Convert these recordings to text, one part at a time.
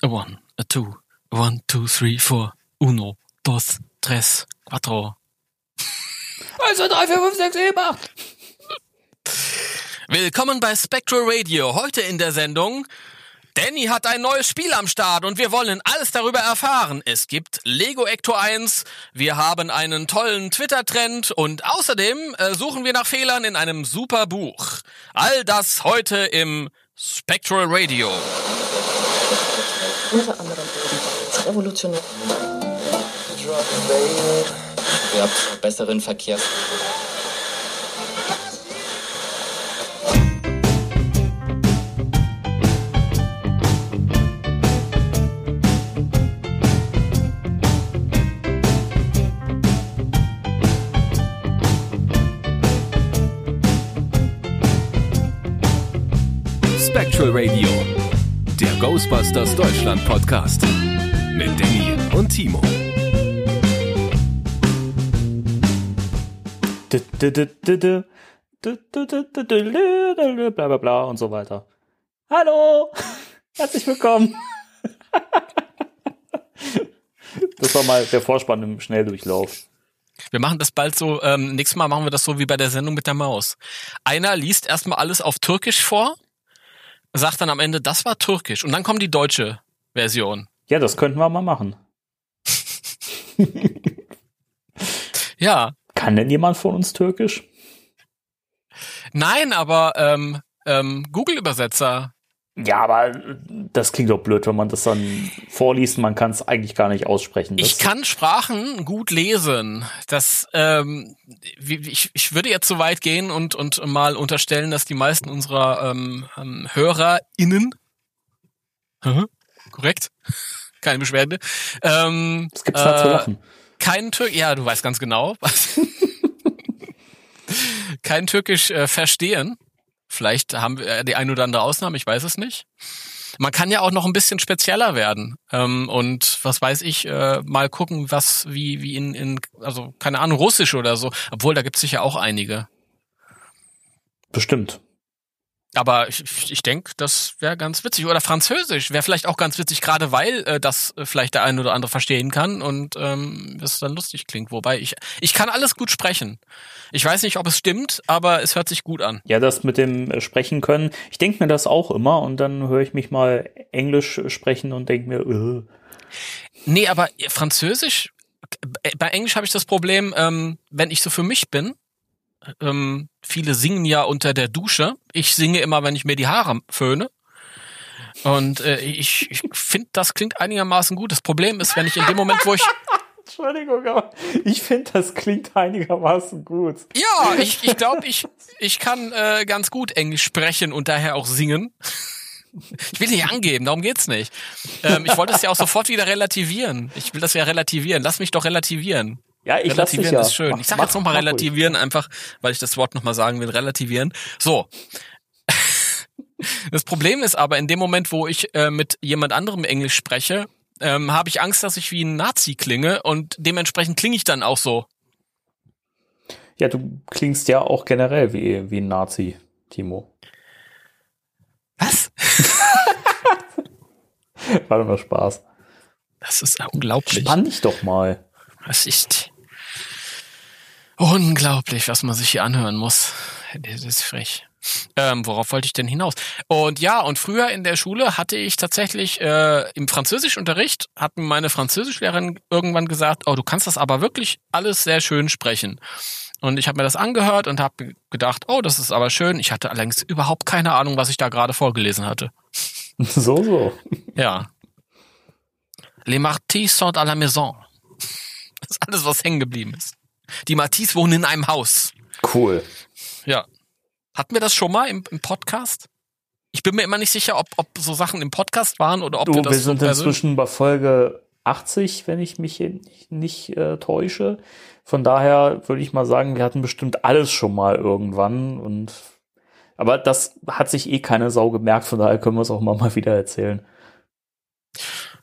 A one, a two, a one, two, three, four. Uno, dos, tres, cuatro. 1, 2, 3, 4, 5, 6, 7, 8. Willkommen bei Spectral Radio. Heute in der Sendung. Danny hat ein neues Spiel am Start und wir wollen alles darüber erfahren. Es gibt Lego Ecto 1, wir haben einen tollen Twitter-Trend und außerdem äh, suchen wir nach Fehlern in einem super Buch. All das heute im Spectral Radio. Unter anderem ebenfalls revolutionär. Ihr habt besseren Verkehrs... Spectral Radio, Ghostbusters Deutschland Podcast mit Danny und Timo. Bla bla bla und so weiter. Hallo! Herzlich willkommen! Das war mal der Vorspann im Schnelldurchlauf. Wir machen das bald so, ähm, nächstes Mal machen wir das so wie bei der Sendung mit der Maus. Einer liest erstmal alles auf Türkisch vor, sagt dann am Ende, das war Türkisch. Und dann kommt die deutsche Version. Ja, das könnten wir mal machen. Ja. Kann denn jemand von uns Türkisch? Nein, aber ähm, ähm, Google-Übersetzer. Ja, aber das klingt doch blöd, wenn man das dann vorliest. Man kann es eigentlich gar nicht aussprechen. Das Ich kann Sprachen gut lesen. Das, ähm, ich, ich würde jetzt so weit gehen und, und mal unterstellen, dass die meisten unserer ähm, ähm, HörerInnen, Hä? korrekt, keine Beschwerde, ähm, Was gibt's da zu lachen? kein Türk, ja, du weißt ganz genau, was. kein Türkisch äh, verstehen. Vielleicht haben wir die ein oder andere Ausnahme, ich weiß es nicht. Man kann ja auch noch ein bisschen spezieller werden ähm, und was weiß ich, äh, mal gucken, was wie wie in, in also keine Ahnung Russisch oder so. Obwohl da gibt es sicher auch einige. Bestimmt. Aber ich, ich denke, das wäre ganz witzig. Oder Französisch wäre vielleicht auch ganz witzig, gerade weil äh, das äh, vielleicht der ein oder andere verstehen kann und ähm, das dann lustig klingt. Wobei ich ich kann alles gut sprechen. Ich weiß nicht, ob es stimmt, aber es hört sich gut an. Ja, das mit dem äh, Sprechen können. Ich denke mir das auch immer und dann höre ich mich mal Englisch sprechen und denke mir, äh, Nee, aber Französisch, äh, bei Englisch habe ich das Problem, ähm, wenn ich so für mich bin, ähm, viele singen ja unter der Dusche. Ich singe immer, wenn ich mir die Haare föhne. Und äh, ich, ich finde, das klingt einigermaßen gut. Das Problem ist, wenn ich in dem Moment, wo ich Entschuldigung, aber ich finde, das klingt einigermaßen gut. Ja, ich ich, glaube, ich, ich kann äh, ganz gut Englisch sprechen und daher auch singen. Ich will nicht angeben, darum geht's nicht. Ähm, ich wollte es ja auch sofort wieder relativieren. Ich will das ja relativieren. Lass mich doch relativieren. Ja, ich lasse dich relativieren ja. ist schön. Mach- ich sage jetzt nochmal mach ruhig. relativieren, einfach weil ich das Wort nochmal sagen will. Relativieren. So. Das Problem ist aber, in dem Moment, wo ich äh, mit jemand anderem Englisch spreche, ähm, habe ich Angst, dass ich wie ein Nazi klinge und dementsprechend klinge ich dann auch so. Ja, du klingst ja auch generell wie, wie ein Nazi, Timo. Was? War doch nur Spaß. Das ist unglaublich. Spann dich doch mal. Das ist unglaublich, was man sich hier anhören muss. Das ist frech. Ähm, worauf wollte ich denn hinaus? Und ja, und früher in der Schule hatte ich tatsächlich äh, im Französischunterricht hat mir meine Französischlehrerin irgendwann gesagt, oh, du kannst das aber wirklich alles sehr schön sprechen. Und ich habe mir das angehört und habe gedacht, oh, das ist aber schön. Ich hatte allerdings überhaupt keine Ahnung, was ich da gerade vorgelesen hatte. So, so. Ja. Les Martis sont à la maison. Das ist alles, was hängen geblieben ist. Die Martis wohnen in einem Haus. Cool. Ja. Hatten wir das schon mal im, im Podcast? Ich bin mir immer nicht sicher, ob, ob so Sachen im Podcast waren oder ob Du, wir das wir sind inzwischen bei Folge 80, wenn ich mich nicht äh, täusche. Von daher würde ich mal sagen, wir hatten bestimmt alles schon mal irgendwann und aber das hat sich eh keine Sau gemerkt, von daher können wir es auch mal, mal wieder erzählen.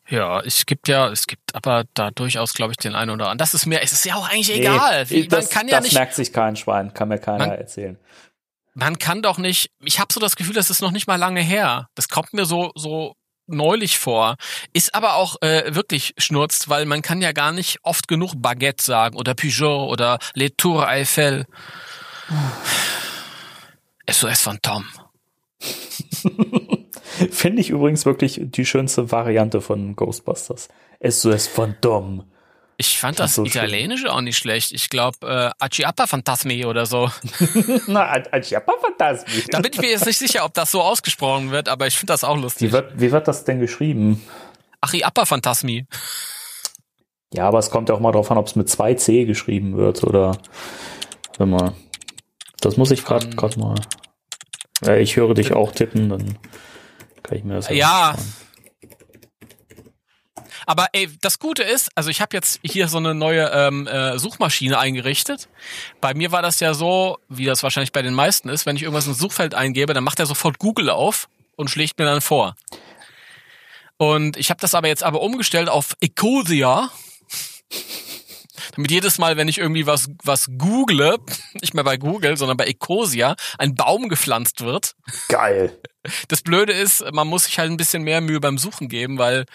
Ja, es gibt ja, es gibt aber da durchaus, glaube ich, den einen oder anderen. Das ist mir, es ist ja auch eigentlich egal. Wie, das, man kann ja das nicht, merkt sich kein Schwein, kann mir keiner Man- erzählen. man kann doch nicht, ich habe so das Gefühl, das ist noch nicht mal lange her. Das kommt mir so, so neulich vor. Ist aber auch äh, wirklich schnurzt, weil man kann ja gar nicht oft genug Baguette sagen oder Peugeot oder Les Tours Eiffel. SOS von Tom. Finde ich übrigens wirklich die schönste Variante von Ghostbusters. SOS Dom. Ich fand Das das, so. Italienische auch nicht schlecht. Ich glaube, äh, Aciappa Fantasmi oder so. Na, Ajapa Fantasmi. Da bin ich mir jetzt nicht sicher, ob das so ausgesprochen wird, aber ich finde das auch Wie lustig. wird, wie wird das denn geschrieben? Achiappa Fantasmi. Ja, aber es kommt ja auch mal drauf an, ob es mit 2C geschrieben wird oder wenn mal. Das muss ich gerade Von- gerade mal. Ja, ich höre dich auch tippen, dann kann ich mir das Ja. Aber ey, das Gute ist, also ich habe jetzt hier so eine neue ähm, äh, Suchmaschine eingerichtet. Bei mir war das ja so, wie das wahrscheinlich bei den meisten ist, wenn ich irgendwas ins Suchfeld eingebe, dann macht er sofort Google auf und schlägt mir dann vor. Und ich habe das aber jetzt aber umgestellt auf Ecosia. Damit jedes Mal, wenn ich irgendwie was, was google, nicht mehr bei Google, sondern bei Ecosia, ein Baum gepflanzt wird. Geil. Das Blöde ist, man muss sich halt ein bisschen mehr Mühe beim Suchen geben, weil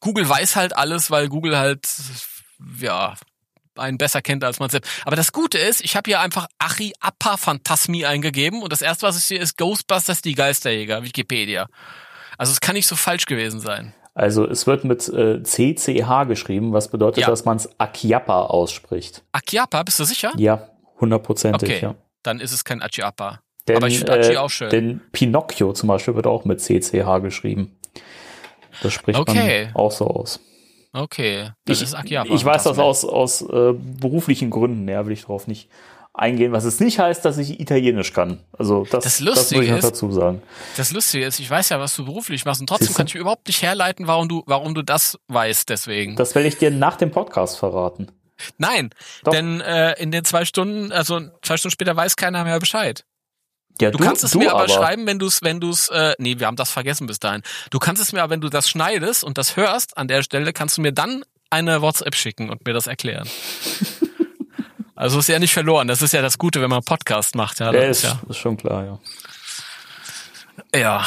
Google weiß halt alles, weil Google halt, ja, einen besser kennt als man selbst. Aber das Gute ist, ich habe hier einfach Achi Appa Phantasmi eingegeben und das erste, was ich sehe, ist Ghostbusters die Geisterjäger, Wikipedia. Also es kann nicht so falsch gewesen sein. Also es wird mit äh, CCH geschrieben, was bedeutet, Ja. dass man es Akiappa ausspricht. Akiappa, bist du sicher? Ja, hundertprozentig, Okay, ja. dann ist es kein Achiappa. Denn, Aber ich finde Achi äh, auch schön. Denn Pinocchio zum Beispiel wird auch mit CCH geschrieben. Das spricht Okay. man auch so aus. Okay, das Ich, ist Akiappa. ich weiß das aus, aus äh, beruflichen Gründen, ja, will ich darauf nicht eingehen, was es nicht heißt, dass ich Italienisch kann. Also das, Das das muss Lustige ich noch ist- dazu sagen. Das Lustige ist, ich weiß ja, was du beruflich machst und trotzdem Siehste? kann ich überhaupt nicht herleiten, warum du, warum du das weißt deswegen. Das werde ich dir nach dem Podcast verraten. Nein, Doch. denn äh, in den zwei Stunden, also zwei Stunden später weiß keiner mehr Bescheid. Ja, Du, kannst es mir aber, schreiben, wenn du es, wenn du es, äh, nee, wir haben das vergessen bis dahin. Du kannst es mir aber, wenn du das schneidest und das hörst an der Stelle, kannst du mir dann eine WhatsApp schicken und mir das erklären. also ist ja nicht verloren. Das ist ja das Gute, wenn man Podcast macht. Ja, Ja, das ist, ja, ist schon klar, ja. ja.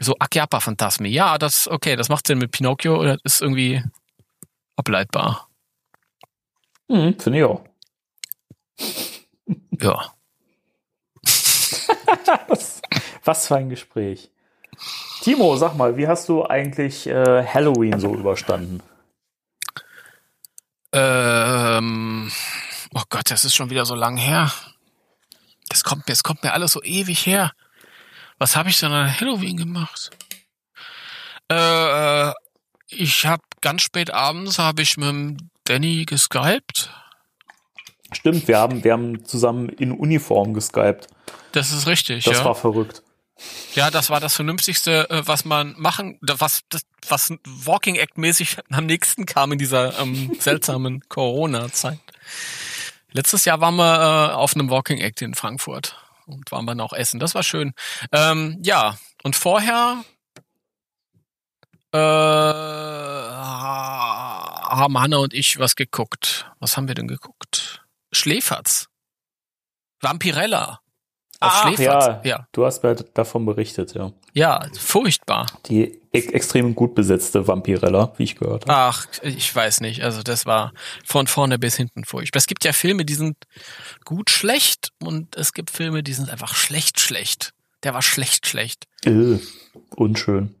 So Akiappa Phantasmi. Ja, das, okay, das macht Sinn mit Pinocchio oder ist irgendwie ableitbar. Mhm, Finde ich auch. Ja. Was, für ein Gespräch. Timo, sag mal, wie hast du eigentlich äh, Halloween so überstanden? Ähm, oh Gott, das ist schon wieder so lang her. Das kommt mir, es kommt mir alles so ewig her. Was habe ich denn an Halloween gemacht? Äh, ich habe ganz spät abends habe ich mit dem Danny geskypt. Stimmt, wir haben, wir haben zusammen in Uniform geskypt. Das ist richtig, Das ja. war verrückt. Ja, das war das Vernünftigste, äh, was man machen, was, das, was Walking Act mäßig am nächsten kam in dieser ähm, seltsamen Corona-Zeit. Letztes Jahr waren wir äh, auf einem Walking Act in Frankfurt und waren dann auch essen. Das war schön. Ähm, ja, und vorher äh, haben Hanna und ich was geguckt. Was haben wir denn geguckt? Schläferz. Vampirella. Auf Ach, Schläferz. ja. ja. Du hast mir davon berichtet, ja. Ja, furchtbar. Die e extrem gut besetzte Vampirella, wie ich gehört habe. Ach, ich weiß nicht. Also das war von vorne bis hinten furchtbar. Es gibt ja Filme, die sind gut schlecht und es gibt Filme, die sind einfach schlecht schlecht. Der war schlecht schlecht. Äh, unschön.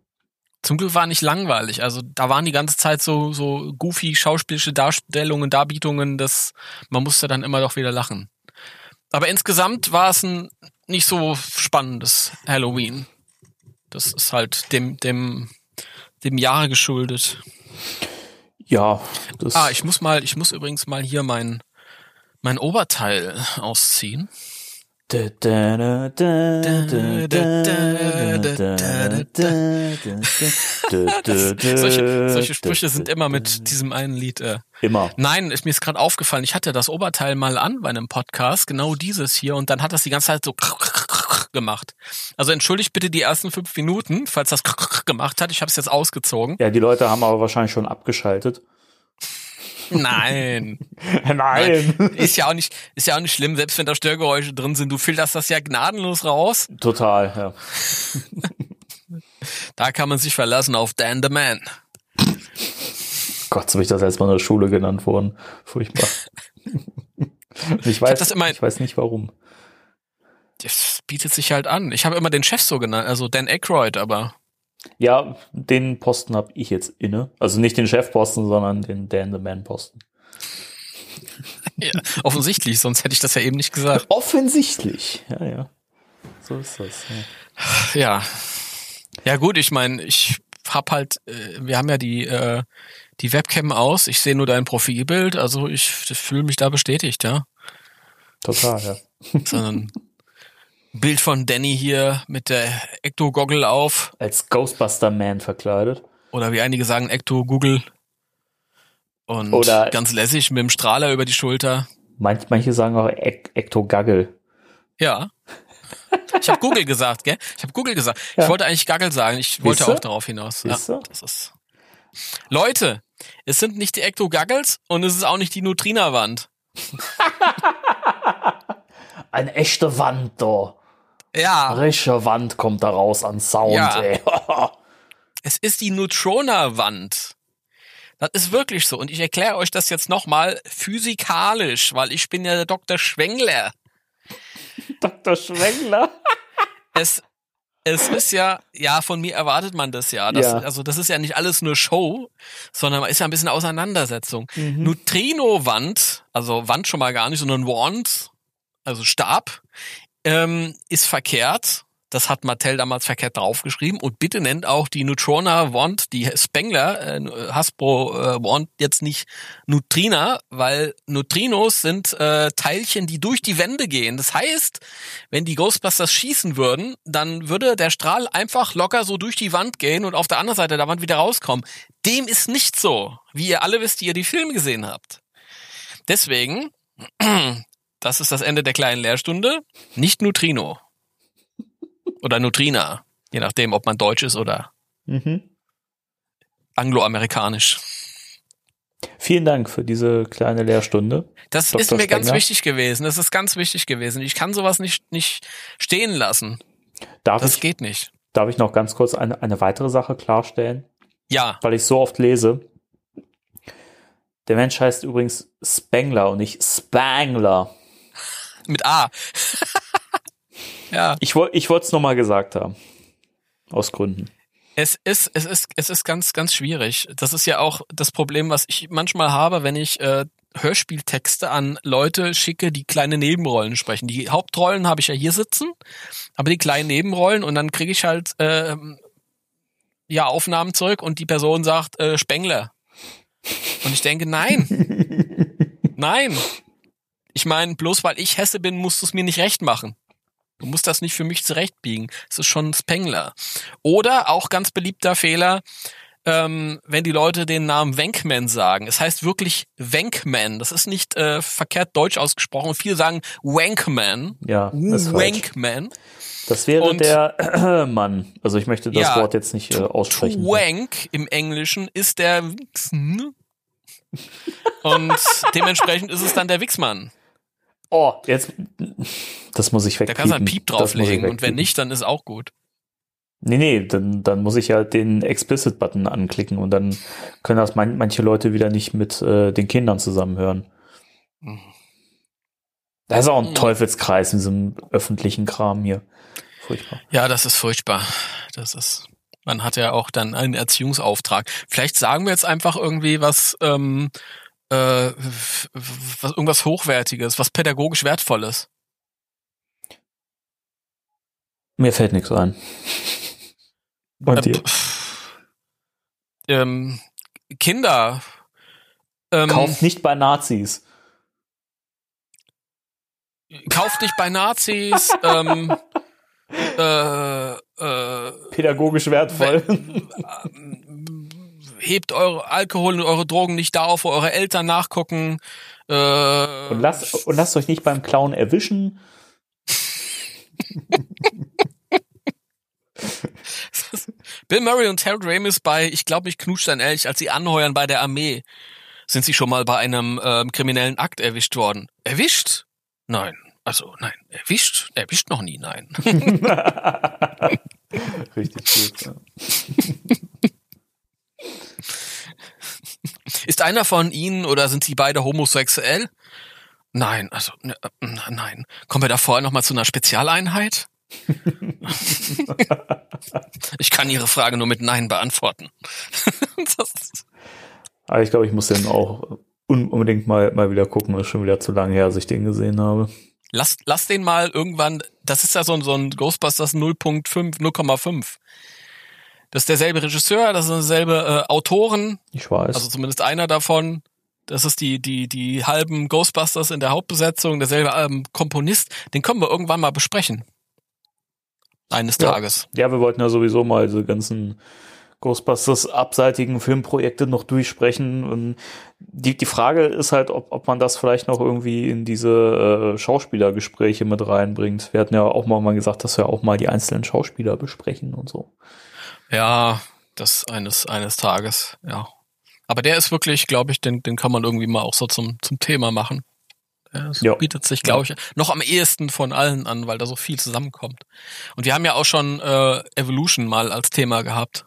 Zum Glück war nicht langweilig. Also da waren die ganze Zeit so so goofy schauspielische Darstellungen, Darbietungen, dass man musste dann immer doch wieder lachen. Aber insgesamt war es ein nicht so spannendes Halloween. Das ist halt dem dem dem Jahr geschuldet. Ja, Ah, ich muss mal, ich muss übrigens mal hier mein, mein Oberteil ausziehen. Solche, solche Sprüche sind immer mit diesem einen Lied. Äh. Immer. Nein, ist mir ist gerade aufgefallen, ich hatte das Oberteil mal an bei einem Podcast, genau dieses hier, und dann hat das die ganze Zeit so gemacht. Also entschuldigt bitte die ersten fünf Minuten, falls das gemacht hat. Ich habe es jetzt ausgezogen. Ja, die Leute haben aber wahrscheinlich schon abgeschaltet. Nein. Nein. Ist ja auch nicht, ist ja auch nicht schlimm, selbst wenn da Störgeräusche drin sind. Du filterst das ja gnadenlos raus. Total, ja. Da kann man sich verlassen auf Dan the Man. Gott, so bin ich das erstmal in der Schule genannt worden. Furchtbar. ich, weiß, das immer- ich weiß nicht warum. Das bietet sich halt an. Ich habe immer den Chef so genannt, also Dan Aykroyd, aber Ja, den Posten habe ich jetzt inne. Also nicht den Chefposten, sondern den Dan the Man Posten. ja, offensichtlich, sonst hätte ich das ja eben nicht gesagt. Offensichtlich. Ja, ja. So ist das. Ja. Ja. Ja gut, ich meine, ich hab halt, äh, wir haben ja die, äh, die Webcam aus, ich sehe nur dein Profilbild, also ich fühle mich da bestätigt, ja. Total, ja. So ein Bild von Danny hier mit der Ecto-Goggle auf. Als Ghostbuster Man verkleidet. Oder wie einige sagen, Ecto-Google. Und Oder- ganz lässig mit dem Strahler über die Schulter. Manch, manche sagen auch Ek Ekto-Gaggle. Ja. Ich habe Google gesagt, gell? Ich habe Google gesagt. Ja. Ich wollte eigentlich Gaggle sagen. Ich wollte Siehste? auch darauf hinaus. Ja, Siehste? das ist. Leute, es sind nicht die Ecto-Gaggles und es ist auch nicht die Nutrina-Wand. Eine echte Wand da. Ja, Rische Wand kommt da raus an Sound, Ja. ey. es ist die Neutrona-Wand. Das ist wirklich so. Und ich erkläre euch das jetzt nochmal physikalisch, weil ich bin ja der Dr. Schwengler. Dr. Schwengler. es, es ist ja, ja, von mir erwartet man das ja. Das, Ja. Also das ist ja nicht alles nur Show, sondern ist ja ein bisschen Auseinandersetzung. Mhm. Neutrino-Wand, also Wand schon mal gar nicht, sondern Wand, also Stab, ähm, ist verkehrt. Das hat Mattel damals verkehrt draufgeschrieben. Und bitte nennt auch die Neutrona Wand, die Spengler, äh, Hasbro äh, Wand jetzt nicht Neutrina, weil Neutrinos sind äh, Teilchen, die durch die Wände gehen. Das heißt, wenn die Ghostbusters schießen würden, dann würde der Strahl einfach locker so durch die Wand gehen und auf der anderen Seite der Wand wieder rauskommen. Dem ist nicht so, wie ihr alle wisst, die ihr die Filme gesehen habt. Deswegen, das ist das Ende der kleinen Lehrstunde, nicht Neutrino. Oder Neutrina, je nachdem, ob man deutsch ist oder Mhm. angloamerikanisch. Vielen Dank für diese kleine Lehrstunde. Das Dr. ist mir ganz Spengler? wichtig gewesen. Das ist ganz wichtig gewesen. Ich kann sowas nicht, nicht stehen lassen. Darf, Das ich, geht nicht. darf ich noch ganz kurz eine, eine weitere Sache klarstellen? Ja, Weil ich so oft lese. Der Mensch heißt übrigens Spengler und nicht Spangler. Mit A. ja, Ich, ich wollte es nochmal gesagt haben. Aus Gründen. es ist, es ist, es ist ganz, ganz schwierig. Das ist ja auch das Problem, was ich manchmal habe, wenn ich äh, Hörspieltexte an Leute schicke, die kleine Nebenrollen sprechen. Die Hauptrollen habe ich ja hier sitzen, aber die kleinen Nebenrollen und dann kriege ich halt ähm, ja Aufnahmen zurück und die Person sagt äh, Spengler. Und ich denke, nein, nein. Ich meine, bloß weil ich Hesse bin, musst du es mir nicht recht machen. Du musst das nicht für mich zurechtbiegen. Es ist schon Spengler. Oder auch ganz beliebter Fehler, ähm, wenn die Leute den Namen Wenkman sagen. Es heißt wirklich Wenkman. Das ist nicht äh, verkehrt deutsch ausgesprochen. Viele sagen Wankman. Ja, ist falsch. Wankman. Das wäre Und- der Mann. Also ich möchte das Ja, Wort jetzt nicht äh, aussprechen. Wank im Englischen ist der Wichsen. Und dementsprechend ist es dann der Wichsmann. Oh, jetzt. Das muss ich Da kannst du einen wegpiepen. Piep drauflegen und wenn wegpiepen. nicht, dann ist auch gut. Nee, nee, dann, dann muss ich halt den Explicit-Button anklicken und dann können das man, manche Leute wieder nicht mit äh, den Kindern zusammenhören. Mhm. Das ist auch ein Mhm. Teufelskreis in diesem öffentlichen Kram hier. Furchtbar. Ja, das ist furchtbar. Das ist. Man hat ja auch dann einen Erziehungsauftrag. Vielleicht sagen wir jetzt einfach irgendwie was, ähm, äh, was irgendwas Hochwertiges, was pädagogisch Wertvolles. Mir fällt nichts ein. Und Äh, dir? ähm, Kinder. Ähm, Kauft nicht bei Nazis. kauft nicht bei Nazis. ähm, äh, äh, Pädagogisch wertvoll. hebt eure Alkohol und eure Drogen nicht da auf, wo eure Eltern nachgucken. Äh, Und lasst, und lasst euch nicht beim Clown erwischen. Bill Murray und Harold Ramis bei Ich glaube, ich knusch dein Elch, als sie anheuern bei der Armee. Sind sie schon mal bei einem ähm, kriminellen Akt erwischt worden? Erwischt? Nein. Also nein. Erwischt? Erwischt noch nie, nein. Richtig gut. Ja. Ist einer von Ihnen oder sind Sie beide homosexuell? Nein, also ne, äh, nein. Kommen wir da vorher noch mal zu einer Spezialeinheit? ich kann Ihre Frage nur mit Nein beantworten. Aber ich glaube, ich muss den auch un unbedingt mal, mal wieder gucken. Das ist schon wieder zu lange her, dass ich den gesehen habe. lass, lass den mal irgendwann, das ist ja so ein, so ein Ghostbusters 0.5, 0,5. Das ist derselbe Regisseur, das sind dieselbe äh, Autoren, Ich weiß. also zumindest einer davon. Das ist die, die, die halben Ghostbusters in der Hauptbesetzung, derselbe ähm, Komponist. Den können wir irgendwann mal besprechen. Eines Ja. Tages. Ja, wir wollten ja sowieso mal diese ganzen Ghostbusters abseitigen Filmprojekte noch durchsprechen. Und die, die Frage ist halt, ob, ob man das vielleicht noch irgendwie in diese äh, Schauspielergespräche mit reinbringt. Wir hatten ja auch mal, mal gesagt, dass wir auch mal die einzelnen Schauspieler besprechen und so. Ja, das eines, eines Tages, ja. Aber der ist wirklich, glaube ich, den, den kann man irgendwie mal auch so zum, zum Thema machen. Ist- Ja. bietet sich, glaube ich, noch am ehesten von allen an, weil da so viel zusammenkommt. Und wir haben ja auch schon äh, Evolution mal als Thema gehabt.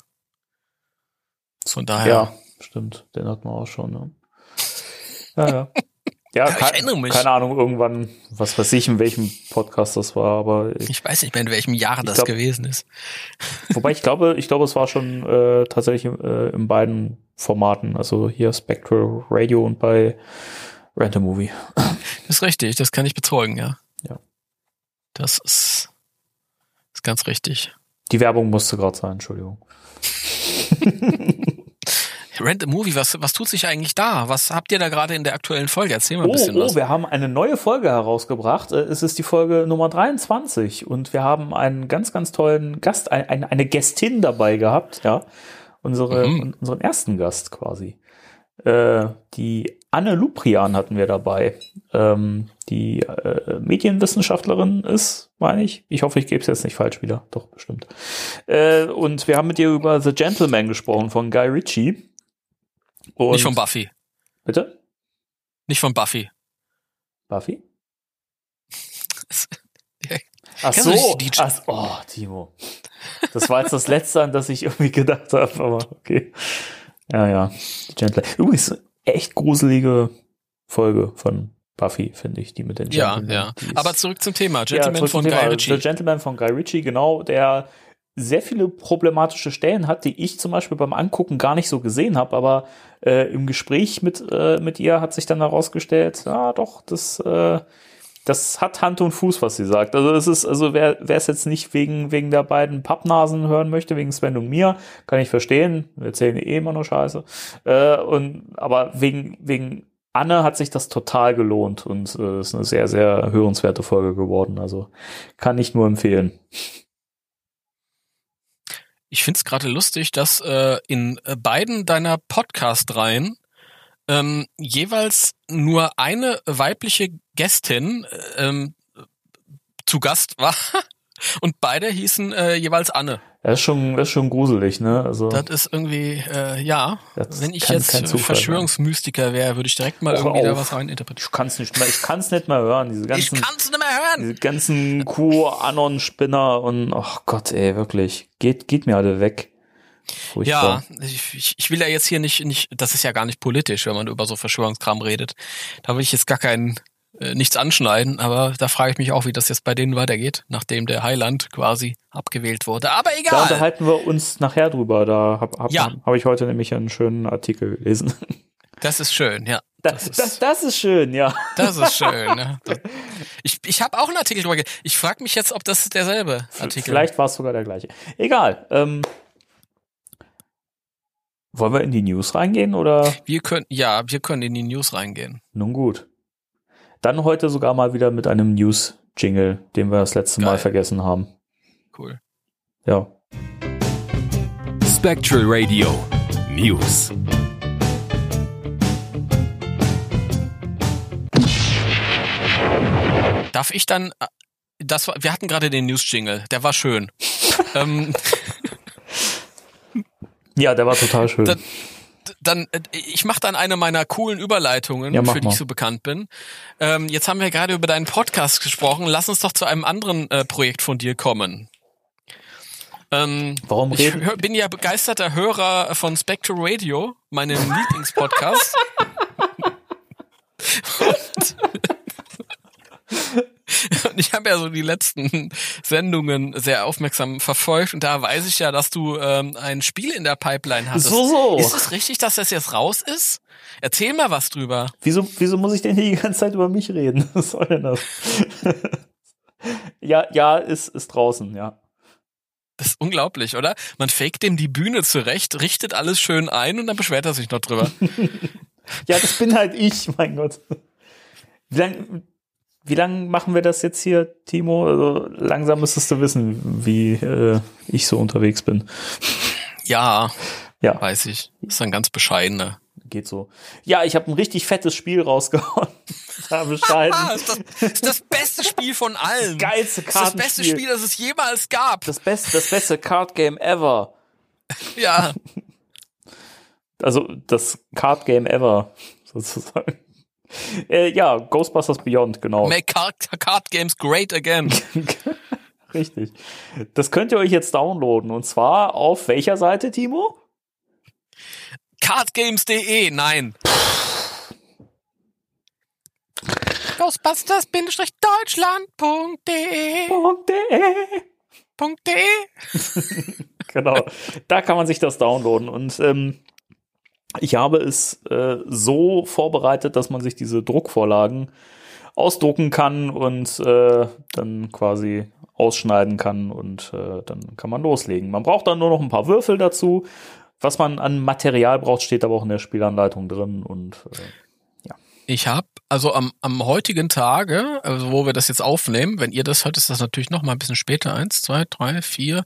Von daher. Ja, stimmt. Den hatten wir auch schon. Ne? Ja, ja. Ja, ich kein- erinnere mich. keine Ahnung, irgendwann, was weiß ich, in welchem Podcast das war, aber ich, Ich weiß nicht mehr, in welchem Jahr das glaub- gewesen ist. wobei ich glaube, ich glaube, es war schon äh, tatsächlich äh, in beiden Formaten, also hier Spectral Radio und bei Random Movie. Das ist richtig, das kann ich bezeugen, ja. Ja. Das ist, ist ganz richtig. Die Werbung musste gerade sein, Entschuldigung. Rent a Movie, was, was tut sich eigentlich da? Was habt ihr da gerade in der aktuellen Folge? Erzähl mal ein Oh, bisschen oh, was. wir haben eine neue Folge herausgebracht. Äh, Es ist die Folge Nummer 23 und wir haben einen ganz, ganz tollen Gast, ein, ein, eine Gästin dabei gehabt, ja. Unsere, Mhm. unseren ersten Gast quasi. Äh, die Anne Luprian hatten wir dabei, ähm, die äh, Medienwissenschaftlerin ist, meine ich. Ich hoffe, ich gebe es jetzt nicht falsch wieder. Doch, bestimmt. Äh, und wir haben mit ihr über The Gentleman gesprochen von Guy Ritchie. Und Nicht von Buffy. Bitte? Nicht von Buffy. Buffy? Ja. Ach Kennst du so. Ach, oh, Timo. Das war jetzt das Letzte, an das ich irgendwie gedacht habe, aber okay. Ja, ja. Die Gentleman. Übrigens, echt gruselige Folge von Buffy, finde ich, die mit den Ja, Gentlemen. ja. Ist- Aber zurück zum Thema. Gentleman zurück von zum Guy Thema. Ritchie. The Gentleman von Guy Ritchie, genau, der sehr viele problematische Stellen hat, die ich zum Beispiel beim Angucken gar nicht so gesehen habe, aber äh, im Gespräch mit, äh, mit ihr hat sich dann herausgestellt, ja doch, das, äh, das hat Hand und Fuß, was sie sagt. Also es ist, also wer wer es jetzt nicht wegen, wegen der beiden Pappnasen hören möchte, wegen Sven und mir, kann ich verstehen. Wir erzählen eh immer nur Scheiße. Äh, und, aber wegen, wegen Anne hat sich das total gelohnt und äh, ist eine sehr, sehr hörenswerte Folge geworden. Also kann ich nur empfehlen. Ich find's gerade lustig, dass äh, in äh, beiden deiner Podcast-Reihen ähm, jeweils nur eine weibliche Gästin äh, ähm, zu Gast war und beide hießen äh, jeweils Anne. Das ist schon, das ist schon gruselig, ne? Also Das ist irgendwie, äh, ja, wenn ich kann jetzt Verschwörungsmystiker wäre, würde ich direkt mal Hör irgendwie da auf. was reininterpretieren. ich kann's nicht mehr, ich kann's nicht mehr hören. Diese Ich ganzen, kann's nicht mehr hören! diese ganzen Q-Anon-Spinner und ach Gott, ey, wirklich. Geht, geht mir alle weg. Ja, Furchtbar. ich, ich- ich will ja jetzt hier nicht, nicht, das ist ja gar nicht politisch, wenn man über so Verschwörungskram redet. Da will ich jetzt gar kein äh, nichts anschneiden, aber da frage ich mich auch, wie das jetzt bei denen weitergeht, nachdem der Heiland quasi abgewählt wurde. Aber Da egal. unterhalten wir uns nachher drüber. Da habe hab, Ja. hab ich heute nämlich einen schönen Artikel gelesen. Das ist schön, ja. Das, ist- das, das ist schön, ja. Das ist schön. Das- Ich, ich habe auch einen Artikel drüber. Ich frage mich jetzt, ob das derselbe Artikel. Vielleicht war es sogar der gleiche. Egal. Ähm, wollen wir in die News reingehen oder? Wir können, ja, wir können in die News reingehen. Nun gut. Dann heute sogar mal wieder mit einem News-Jingle, den wir das letzte Mal Geil. vergessen haben. Cool. Ja. Spectral Radio News. Darf ich dann, äh, das war, wir hatten gerade den News-Jingle, der war schön. ähm, Ja, der war total schön. Das- dann, äh, ich mache dann eine meiner coolen Überleitungen, Ja, für die mal. ich so bekannt bin. Ähm, jetzt haben wir gerade über deinen Podcast gesprochen. Lass uns doch zu einem anderen äh, Projekt von dir kommen. Ähm, Warum ich reden? hör, bin ja begeisterter Hörer von Spectral Radio, meinem Lieblingspodcast. Und ich habe ja so die letzten Sendungen sehr aufmerksam verfolgt und da weiß ich ja, dass du ähm, ein Spiel in der Pipeline hattest. So, so. Ist es richtig, dass das jetzt raus ist? Erzähl mal was drüber. Wieso, wieso muss ich denn hier die ganze Zeit über mich reden? Was soll denn das? ja, ja, ist, ist draußen, ja. Das ist unglaublich, oder? Man fake dem die Bühne zurecht, richtet alles schön ein und dann beschwert er sich noch drüber. Ja, das bin halt ich, mein Gott. Wie lang, wie lang machen wir das jetzt hier, Timo? Also langsam müsstest du wissen, wie äh, ich so unterwegs bin. ja, Ja, weiß ich. Ist ein ganz bescheidener. geht so. Ja, ich habe ein richtig fettes Spiel rausgehauen. da bescheiden. Ist das, ist das beste Spiel von allen. Geilste Das ist das beste Kartenspiel. Spiel, das es jemals gab. Das beste, das beste Card Game ever. Ja, Also das Card Game ever, sozusagen. Äh, ja, Ghostbusters Beyond, genau. make card, card games great again. Richtig. Das könnt ihr euch jetzt downloaden. Und zwar auf welcher Seite, Timo? Cardgames.de, nein. Ghostbusters-deutschland.de .de. genau. Da kann man sich das downloaden. Und ähm, ich habe es äh, so vorbereitet, dass man sich diese Druckvorlagen ausdrucken kann und äh, dann quasi ausschneiden kann und äh, dann kann man loslegen. Man braucht dann nur noch ein paar Würfel dazu. Was man an Material braucht, steht aber auch in der Spielanleitung drin und äh, Ich habe also am, am heutigen Tage, also wo wir das jetzt aufnehmen, wenn ihr das hört, ist das natürlich noch mal ein bisschen später, eins, zwei, drei, vier,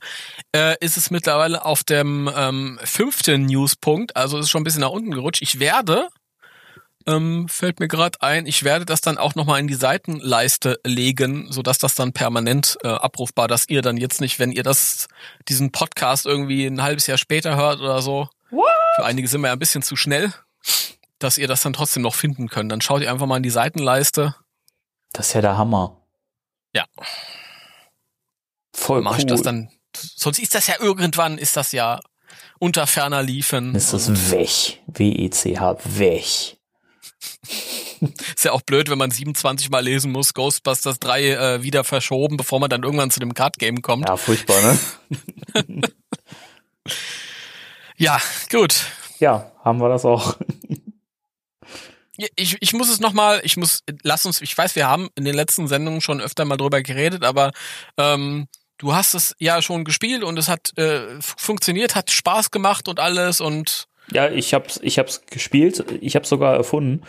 äh, ist es mittlerweile auf dem ähm, fünften Newspunkt, also ist schon ein bisschen nach unten gerutscht. Ich werde, ähm, fällt mir gerade ein, ich werde das dann auch noch mal in die Seitenleiste legen, sodass das dann permanent äh, abrufbar, dass ihr dann jetzt nicht, wenn ihr das diesen Podcast irgendwie ein halbes Jahr später hört oder so, für einige sind wir ja ein bisschen zu schnell dass ihr das dann trotzdem noch finden könnt. Dann schaut ihr einfach mal in die Seitenleiste. das ist ja der Hammer. Ja. Voll Mache cool. ich das dann. Sonst ist das ja irgendwann, ist das ja unter ferner Liefen. ist das weg. W-E-C-H, weg. Ist ja auch blöd, wenn man 27 Mal lesen muss, Ghostbusters 3 äh, wieder verschoben, bevor man dann irgendwann zu dem Card Game kommt. Ja, furchtbar, ne? Ja, gut. Ja, haben wir das auch. Ich, ich muss es nochmal, ich muss, lass uns, ich weiß, wir haben in den letzten Sendungen schon öfter mal drüber geredet, aber ähm, du hast es ja schon gespielt und es hat äh, funktioniert, hat Spaß gemacht und alles und Ja, ich hab's, ich hab's gespielt, ich hab's sogar erfunden.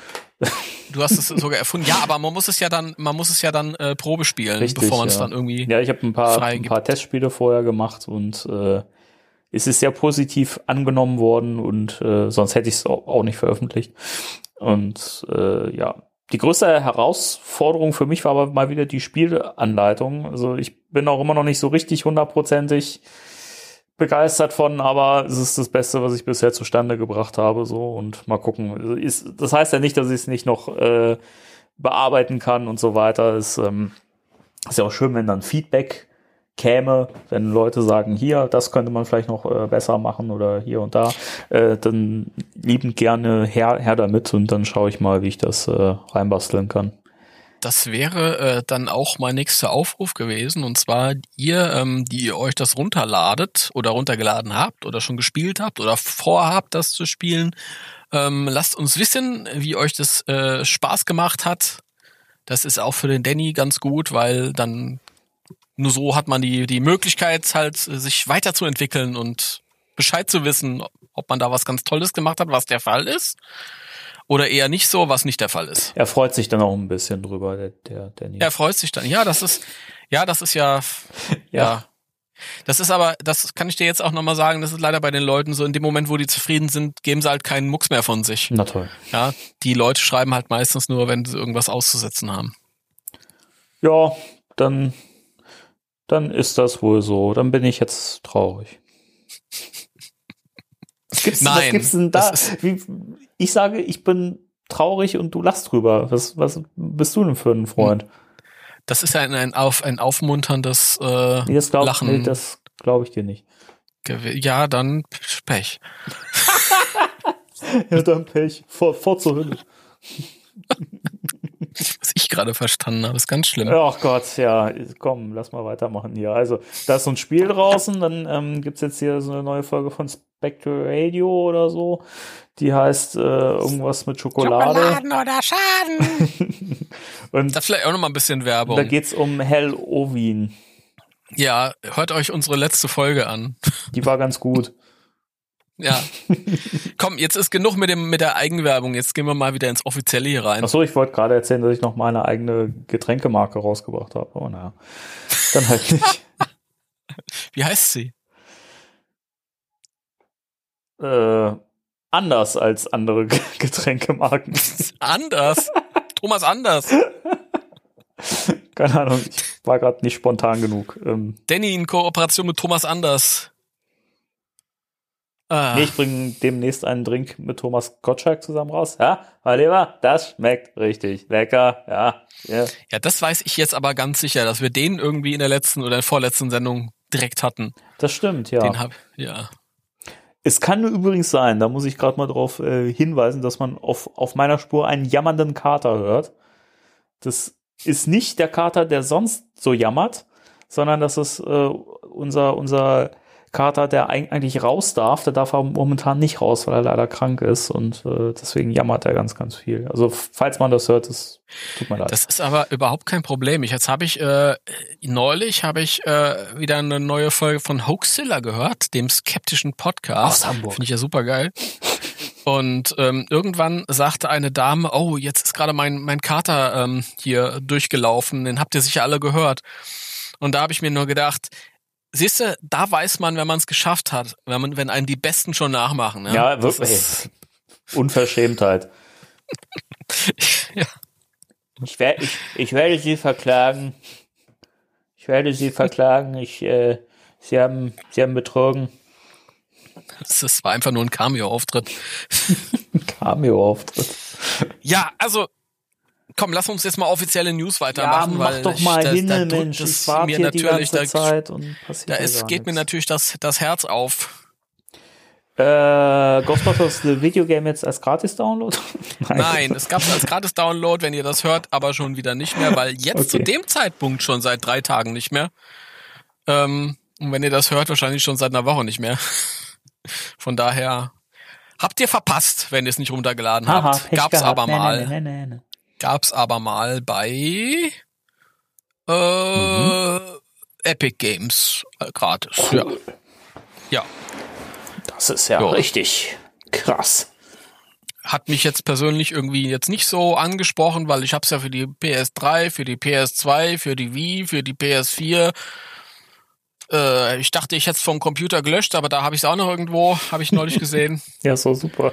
Du hast es sogar erfunden. Ja, aber man muss es ja dann, man muss es ja dann äh, Probe spielen, Richtig, bevor man es ja. dann irgendwie. Ja, ich habe ein paar, ein paar Testspiele vorher gemacht und äh, es ist sehr positiv angenommen worden und äh, sonst hätte ich es auch, auch nicht veröffentlicht. Und äh, ja, die größte Herausforderung für mich war aber mal wieder die Spielanleitung. Also ich bin auch immer noch nicht so richtig hundertprozentig begeistert von, aber es ist das Beste, was ich bisher zustande gebracht habe. So und mal gucken. Ist, das heißt ja nicht, dass ich es nicht noch äh, bearbeiten kann und so weiter. Es ähm, ist ja auch schön, wenn dann Feedback käme, wenn Leute sagen, hier, das könnte man vielleicht noch äh, besser machen oder hier und da, äh, dann liebend gerne her, her damit und dann schaue ich mal, wie ich das äh, reinbasteln kann. Das wäre äh, dann auch mein nächster Aufruf gewesen. Und zwar ihr, ähm, die ihr euch das runterladet oder runtergeladen habt oder schon gespielt habt oder vorhabt, das zu spielen, ähm, lasst uns wissen, wie euch das äh, Spaß gemacht hat. Das ist auch für den Danny ganz gut, weil dann nur so hat man die, die Möglichkeit, halt äh, sich weiterzuentwickeln und Bescheid zu wissen, ob man da was ganz Tolles gemacht hat, was der Fall ist. Oder eher nicht so, was nicht der Fall ist. Er freut sich dann auch ein bisschen drüber, der, der Danny. Er freut sich dann. Ja, das ist, ja, das ist ja, ja. Das ist aber, das kann ich dir jetzt auch nochmal sagen, das ist leider bei den Leuten so, in dem Moment, wo die zufrieden sind, geben sie halt keinen Mucks mehr von sich. Na toll. Ja, die Leute schreiben halt meistens nur, wenn sie irgendwas auszusetzen haben. Ja, dann, dann ist das wohl so. Dann bin ich jetzt traurig. Was gibt's, was Nein, gibt's denn da? Wie, ich sage, ich bin traurig und du lachst drüber. Was, was bist du denn für ein Freund? Das ist ja ein, ein, auf, ein aufmunterndes äh, Nee, das glaub, Lachen. nee, das Glaube ich dir nicht. Ja, dann Pech. Ja, dann Pech. Vor, vor zur Hölle. Gerade verstanden habe, ist ganz schlimm. Ach Gott, ja, komm, lass mal weitermachen hier. Also, da ist so ein Spiel draußen, dann ähm, gibt's jetzt hier so eine neue Folge von Spectre Radio oder so. Die heißt äh, irgendwas mit Schokolade. oder Schaden. Und Das vielleicht auch noch mal ein bisschen Werbung. da geht's um Halloween. ja, hört euch unsere letzte Folge an. Die war ganz gut. Ja. Komm, jetzt ist genug mit dem mit der Eigenwerbung. Jetzt gehen wir mal wieder ins Offizielle hier rein. Ach so, ich wollte gerade erzählen, dass ich noch meine eigene Getränkemarke rausgebracht habe. Aber naja, dann halt nicht. Wie heißt sie? äh, anders als andere Getränkemarken. Anders. Thomas Anders. Keine Ahnung, ich war gerade nicht spontan genug. Ähm, Danny in Kooperation mit Thomas Anders. Ah, Nee, ich bringe demnächst einen Drink mit Thomas Gottschalk zusammen raus. Ja, mein Lieber, das schmeckt richtig lecker. Ja, ja. ja, das weiß ich jetzt aber ganz sicher, dass wir den irgendwie in der letzten oder vorletzten Sendung direkt hatten. das stimmt, ja. Den hab, ja. Es kann nur übrigens sein, da muss ich gerade mal darauf äh, hinweisen, dass man auf, auf meiner Spur einen jammernden Kater hört. Das ist nicht der Kater, der sonst so jammert, sondern das ist äh, unser, unser Kater, der eig- eigentlich raus darf. Der darf aber momentan nicht raus, weil er leider krank ist und äh, deswegen jammert er ganz, ganz viel. Also falls man das hört, das tut mir leid. Das ist aber überhaupt kein Problem. Ich, jetzt habe ich äh, neulich habe ich äh, wieder eine neue Folge von Hoaxilla gehört, dem skeptischen Podcast. Aus Hamburg. Finde ich ja super geil. Und ähm, irgendwann sagte eine Dame, oh, jetzt ist gerade mein, mein Kater ähm, hier durchgelaufen, den habt ihr sicher alle gehört. Und da habe ich mir nur gedacht, siehst du, da weiß man, wenn man es geschafft hat, wenn man, wenn einen die Besten schon nachmachen. Ne? ja, wirklich. ist- Unverschämtheit. Ja. Ich, wer, ich, ich werde Sie verklagen. Ich werde Sie verklagen. Ich, äh, Sie haben, Sie haben betrogen. Das war einfach nur ein Cameo-Auftritt. Cameo-Auftritt. Ja, also komm, lass uns jetzt mal offizielle News Ja, weitermachen, mach weil doch ich, mal das, hin, da drückt Mensch. es Ich warte mir hier die natürlich, ganze da, Zeit und passiert da ja ist, geht mir nichts. natürlich das, das Herz auf. Äh, Ghostbusters The Video Game jetzt als Gratis-Download? Nein, es gab es als Gratis-Download, wenn ihr das hört, aber schon wieder nicht mehr, weil jetzt zu Okay. dem Zeitpunkt schon seit drei Tagen nicht mehr. Ähm, und wenn ihr das hört, wahrscheinlich schon seit einer Woche nicht mehr. Von daher habt ihr verpasst, wenn ihr es nicht runtergeladen Haha, habt. Pech Gab's gehabt. aber mal. Nee, nee, nee, nee. Gab's aber mal bei äh, Epic Games äh, gratis. Ja. ja. Das ist ja Ja. richtig krass. Hat mich jetzt persönlich irgendwie jetzt nicht so angesprochen, weil ich hab's ja für die PS3, für die PS2, für die Wii, für die PS4. Äh, ich dachte, ich hätte es vom Computer gelöscht, aber da habe ich es auch noch irgendwo, habe ich neulich gesehen. Ja, so super.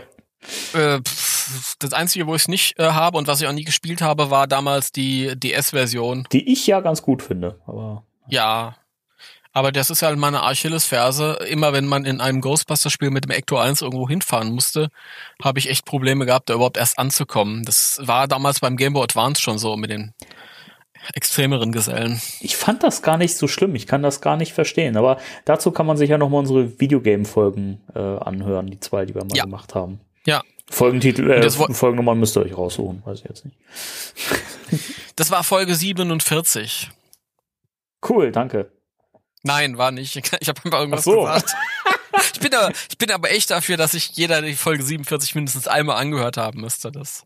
äh, pff, das Einzige, wo ich es nicht äh, habe und was ich auch nie gespielt habe, war damals die DS-Version. Die ich ja ganz gut finde, aber Ja. Aber das ist halt meine Achillesferse. Immer wenn man in einem Ghostbuster-Spiel mit dem Ecto 1 irgendwo hinfahren musste, habe ich echt Probleme gehabt, da überhaupt erst anzukommen. Das war damals beim Game Boy Advance schon so mit den extremeren Gesellen. ich fand das gar nicht so schlimm. Ich kann das gar nicht verstehen. Aber dazu kann man sich ja nochmal unsere Videogame-Folgen äh, anhören, die zwei, die wir mal Ja. gemacht haben. Ja. Folgentitel, äh, Folgennummern müsst ihr euch raussuchen, weiß ich jetzt nicht. Das war Folge 47. Cool, danke. Nein, war nicht. Ich habe einfach irgendwas Ach so. gesagt. Ich bin, aber, ich bin aber echt dafür, dass sich jeder die Folge 47 mindestens einmal angehört haben müsste. Das.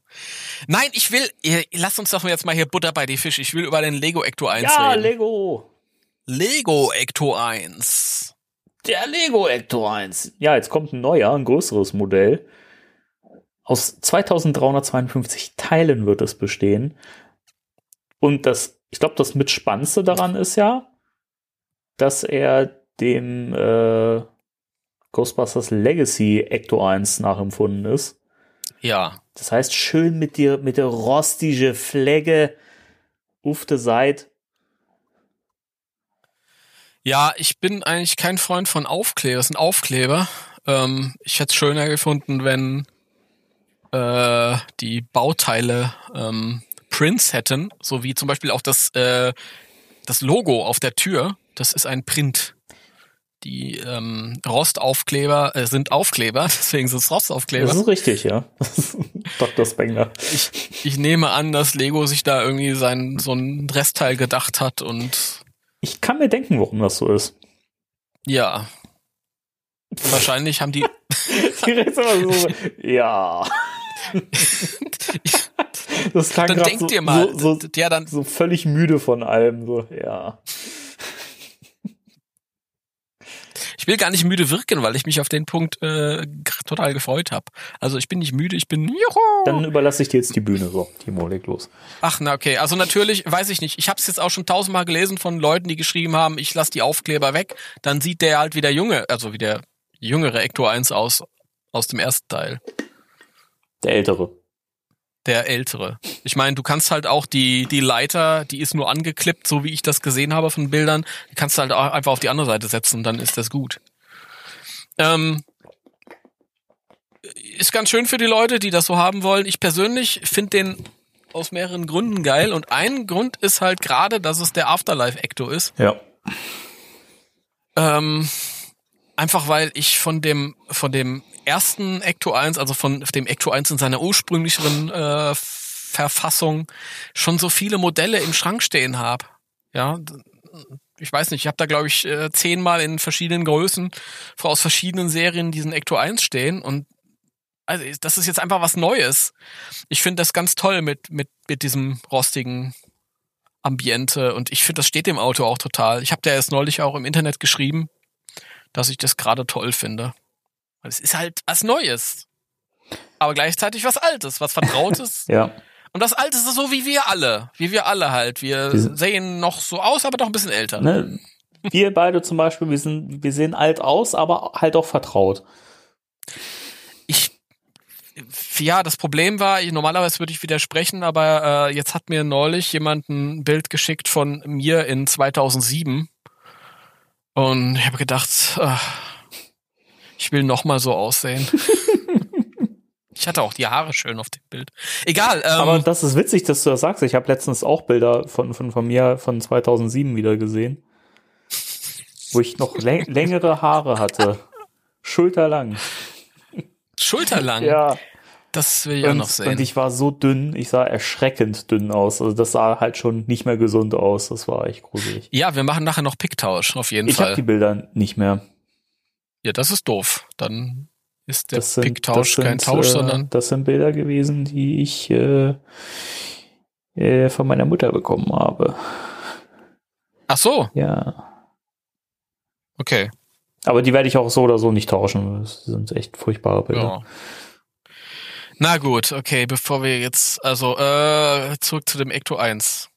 Nein, ich will, lasst uns doch jetzt mal hier Butter bei die Fische. Ich will über den Lego Ecto 1 Ja, reden. Lego. Lego Ecto 1. Der Lego Ecto 1. Ja, jetzt kommt ein neuer, ein größeres Modell. Aus 2352 Teilen wird es bestehen. Und das, ich glaube, das mit Spannendste daran ist ja, dass er dem äh, Ghostbusters Legacy Ecto 1 nachempfunden ist. Ja. Das heißt, schön mit der, mit der rostige Flegge auf der Seite. Ja, ich bin eigentlich kein Freund von Aufkleber. Das sind Aufkleber. Ähm, ich hätte es schöner gefunden, wenn äh, die Bauteile ähm, Prints hätten, so wie zum Beispiel auch das, äh, das Logo auf der Tür. Das ist ein Print. die ähm, Rostaufkleber äh, sind Aufkleber, deswegen sind es Rostaufkleber. Das ist richtig, ja. Dr. Spengler. Ich, ich nehme an, dass Lego sich da irgendwie sein so ein Restteil gedacht hat und Ich kann mir denken, warum das so ist. ja. Wahrscheinlich haben die immer so, ja. Das klang dann denkt so, ihr mal, so, so, ja dann so völlig müde von allem, so, ja. ich will gar nicht müde wirken, weil ich mich auf den Punkt äh, total gefreut habe. Also ich bin nicht müde, ich bin juhu. Dann überlasse ich dir jetzt die Bühne, so, Timo, leg los. Ach, na okay. Also natürlich, weiß ich nicht. Ich habe es jetzt auch schon tausendmal gelesen von Leuten, die geschrieben haben, ich lasse die Aufkleber weg. Dann sieht der halt wie der junge, also wie der jüngere Ecto 1 aus aus dem ersten Teil. Der Ältere. Der ältere. Ich meine, du kannst halt auch die die Leiter, die ist nur angeklippt, so wie ich das gesehen habe von Bildern. Die kannst du halt auch einfach auf die andere Seite setzen, dann ist das gut. Ähm, ist ganz schön für die Leute, die das so haben wollen. Ich persönlich finde den aus mehreren Gründen geil und ein Grund ist halt gerade, dass es der Afterlife Ecto ist. Ja. Ähm, einfach weil ich von dem von dem ersten Ecto 1, also von dem Ecto 1 in seiner ursprünglicheren äh, Verfassung schon so viele Modelle im Schrank stehen habe. Ja, ich weiß nicht, ich habe da glaube ich äh, zehnmal in verschiedenen Größen aus verschiedenen Serien diesen Ecto 1 stehen und also das ist jetzt einfach was Neues. Ich finde das ganz toll mit mit mit diesem rostigen Ambiente und ich finde das steht dem Auto auch total. Ich habe da erst neulich auch im Internet geschrieben, dass ich das gerade toll finde. Weil Es ist halt was Neues. Aber gleichzeitig was Altes, was Vertrautes. Ja. Und das Alte ist so wie wir alle. Wie wir alle halt. Wir sind- sehen noch so aus, aber doch ein bisschen älter. Ne? Wir beide zum Beispiel, wir, sind, wir sehen alt aus, aber halt auch vertraut. Ich, ja, das Problem war, ich, normalerweise würde ich widersprechen, aber äh, jetzt hat mir neulich jemand ein Bild geschickt von mir in 2007. Und ich habe gedacht, äh, ich will noch mal so aussehen. ich hatte auch die Haare schön auf dem Bild. Egal. Ähm, Aber das ist witzig, dass du das sagst. Ich habe letztens auch Bilder von, von, von mir von 2007 wieder gesehen, wo ich noch läng längere Haare hatte. Schulterlang. schulterlang. Ja. Das will ich auch Und, noch sehen. und ich war so dünn, ich sah erschreckend dünn aus. Also das sah halt schon nicht mehr gesund aus. Das war echt gruselig. ja, wir machen nachher noch Picktausch, auf jeden Ich habe Fall. die Bilder nicht mehr. Ja, das ist doof. Dann ist der sind, Picktausch das kein sind, Tausch, äh, sondern das sind Bilder gewesen, die ich äh, äh, von meiner Mutter bekommen habe. Ach so, Ja. okay. Aber die werde ich auch so oder so nicht tauschen. Das sind echt furchtbare Bilder. Ja. Na gut, okay, bevor wir jetzt, also äh, zurück zu dem Ecto 1.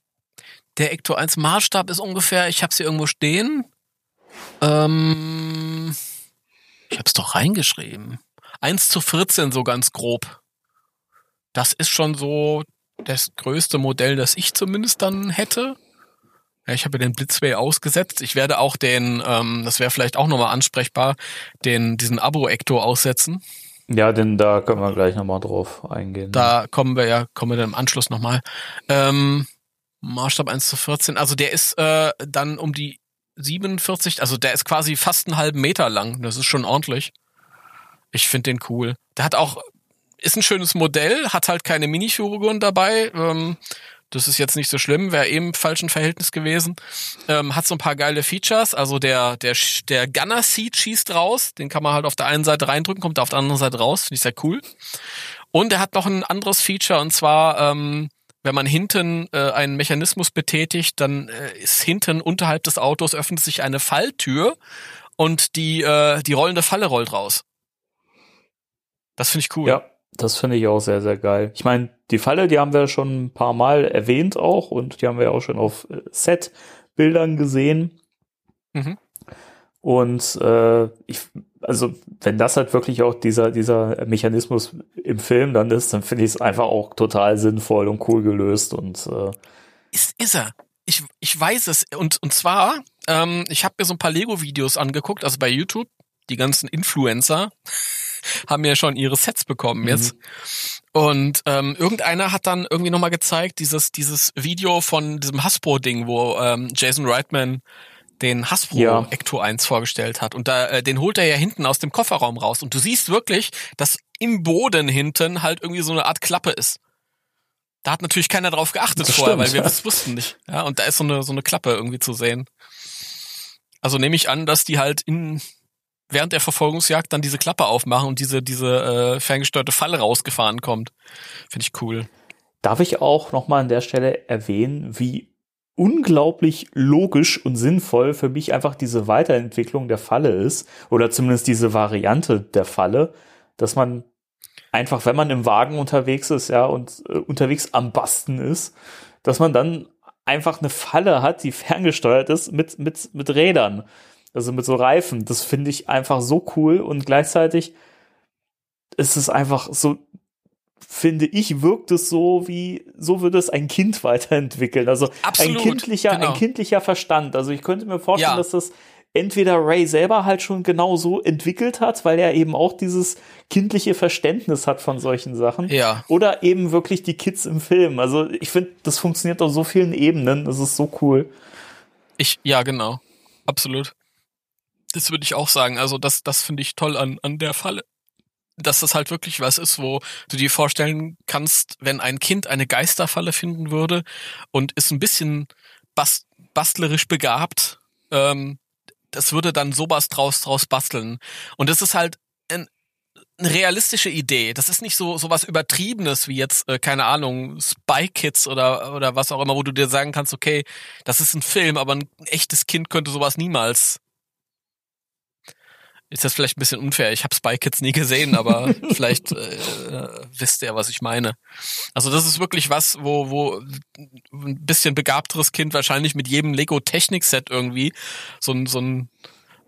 Der Ecto 1 Maßstab ist ungefähr, ich habe sie irgendwo stehen. Ähm, ich habe es doch reingeschrieben. 1 zu 14 so ganz grob. Das ist schon so das größte Modell, das ich zumindest dann hätte. Ja, ich habe ja den Blitzway ausgesetzt. Ich werde auch den, ähm, das wäre vielleicht auch nochmal ansprechbar, den diesen Abo-Ecto aussetzen. Ja, denn da können wir gleich nochmal drauf eingehen. Da kommen wir ja, kommen wir dann im Anschluss nochmal. Ähm, Maßstab 1 zu 14, also der ist äh, dann um die 47, also der ist quasi fast einen halben Meter lang. Das ist schon ordentlich. Ich finde den cool. Der hat auch, ist ein schönes Modell, hat halt keine Minifiguren dabei. Ähm, das ist jetzt nicht so schlimm, wäre eben im falschen Verhältnis gewesen. Ähm, hat so ein paar geile Features. Also der, der, der Gunner Seat schießt raus. Den kann man halt auf der einen Seite reindrücken, kommt auf der anderen Seite raus. Finde ich sehr cool. Und er hat noch ein anderes Feature und zwar, ähm, wenn man hinten äh, einen Mechanismus betätigt, dann äh, ist hinten unterhalb des Autos öffnet sich eine Falltür und die, äh, die rollende Falle rollt raus. Das finde ich cool. Ja, das finde ich auch sehr, sehr geil. Ich meine, die Falle, die haben wir schon ein paar Mal erwähnt auch und die haben wir auch schon auf äh, Set-Bildern gesehen. Mhm. Und äh, ich, also wenn das halt wirklich auch dieser, dieser Mechanismus im Film dann ist, dann finde ich es einfach auch total sinnvoll und cool gelöst und äh, Ist, ist er. Ich, ich weiß es. Und, und zwar, ähm, ich habe mir so ein paar Lego-Videos angeguckt, also bei YouTube. Die ganzen Influencer haben ja schon ihre Sets bekommen jetzt. Und ähm, irgendeiner hat dann irgendwie nochmal gezeigt, dieses, dieses Video von diesem Hasbro-Ding, wo ähm, Jason Reitman den Hasbro Ja. Ecto 1 vorgestellt hat. Und da, äh, den holt er ja hinten aus dem Kofferraum raus. Und du siehst wirklich, dass im Boden hinten halt irgendwie so eine Art Klappe ist. Da hat natürlich keiner drauf geachtet Das vorher, stimmt, weil wir ja. das wussten nicht. Ja, und da ist so eine, so eine Klappe irgendwie zu sehen. Also nehme ich an, dass die halt in, während der Verfolgungsjagd dann diese Klappe aufmachen und diese, diese äh, ferngesteuerte Falle rausgefahren kommt. Finde ich cool. Darf ich auch nochmal an der Stelle erwähnen, wie unglaublich logisch und sinnvoll für mich einfach diese Weiterentwicklung der Falle ist, oder zumindest diese Variante der Falle, dass man einfach, wenn man im Wagen unterwegs ist, ja, und äh, unterwegs am Basten ist, dass man dann einfach eine Falle hat, die ferngesteuert ist mit, mit, mit Rädern. Also mit so Reifen. Das finde ich einfach so cool und gleichzeitig ist es einfach so, finde ich, wirkt es so wie, so würde es ein Kind weiterentwickeln. Also Absolut, ein kindlicher, genau. ein kindlicher Verstand. Also ich könnte mir vorstellen, Ja. dass das entweder Ray selber halt schon genau so entwickelt hat, weil er eben auch dieses kindliche Verständnis hat von solchen Sachen. Ja. Oder eben wirklich die Kids im Film. Also ich finde, das funktioniert auf so vielen Ebenen. Das ist so cool. Ich, ja, genau. Absolut. Das würde ich auch sagen. Also das, das finde ich toll an, an der Falle. Dass das halt wirklich was ist, wo du dir vorstellen kannst, wenn ein Kind eine Geisterfalle finden würde und ist ein bisschen bas bastlerisch begabt, ähm, das würde dann sowas draus, draus basteln. Und das ist halt ein, eine realistische Idee. Das ist nicht so sowas Übertriebenes wie jetzt, äh, keine Ahnung, Spy Kids oder, oder was auch immer, wo du dir sagen kannst, okay, das ist ein Film, aber ein echtes Kind könnte sowas niemals. Ist das vielleicht ein bisschen unfair? Ich habe Spy Kids nie gesehen, aber vielleicht äh, äh, wisst ihr, was ich meine. Also das ist wirklich was, wo, wo ein bisschen begabteres Kind wahrscheinlich mit jedem Lego Technik Set irgendwie so ein, so ein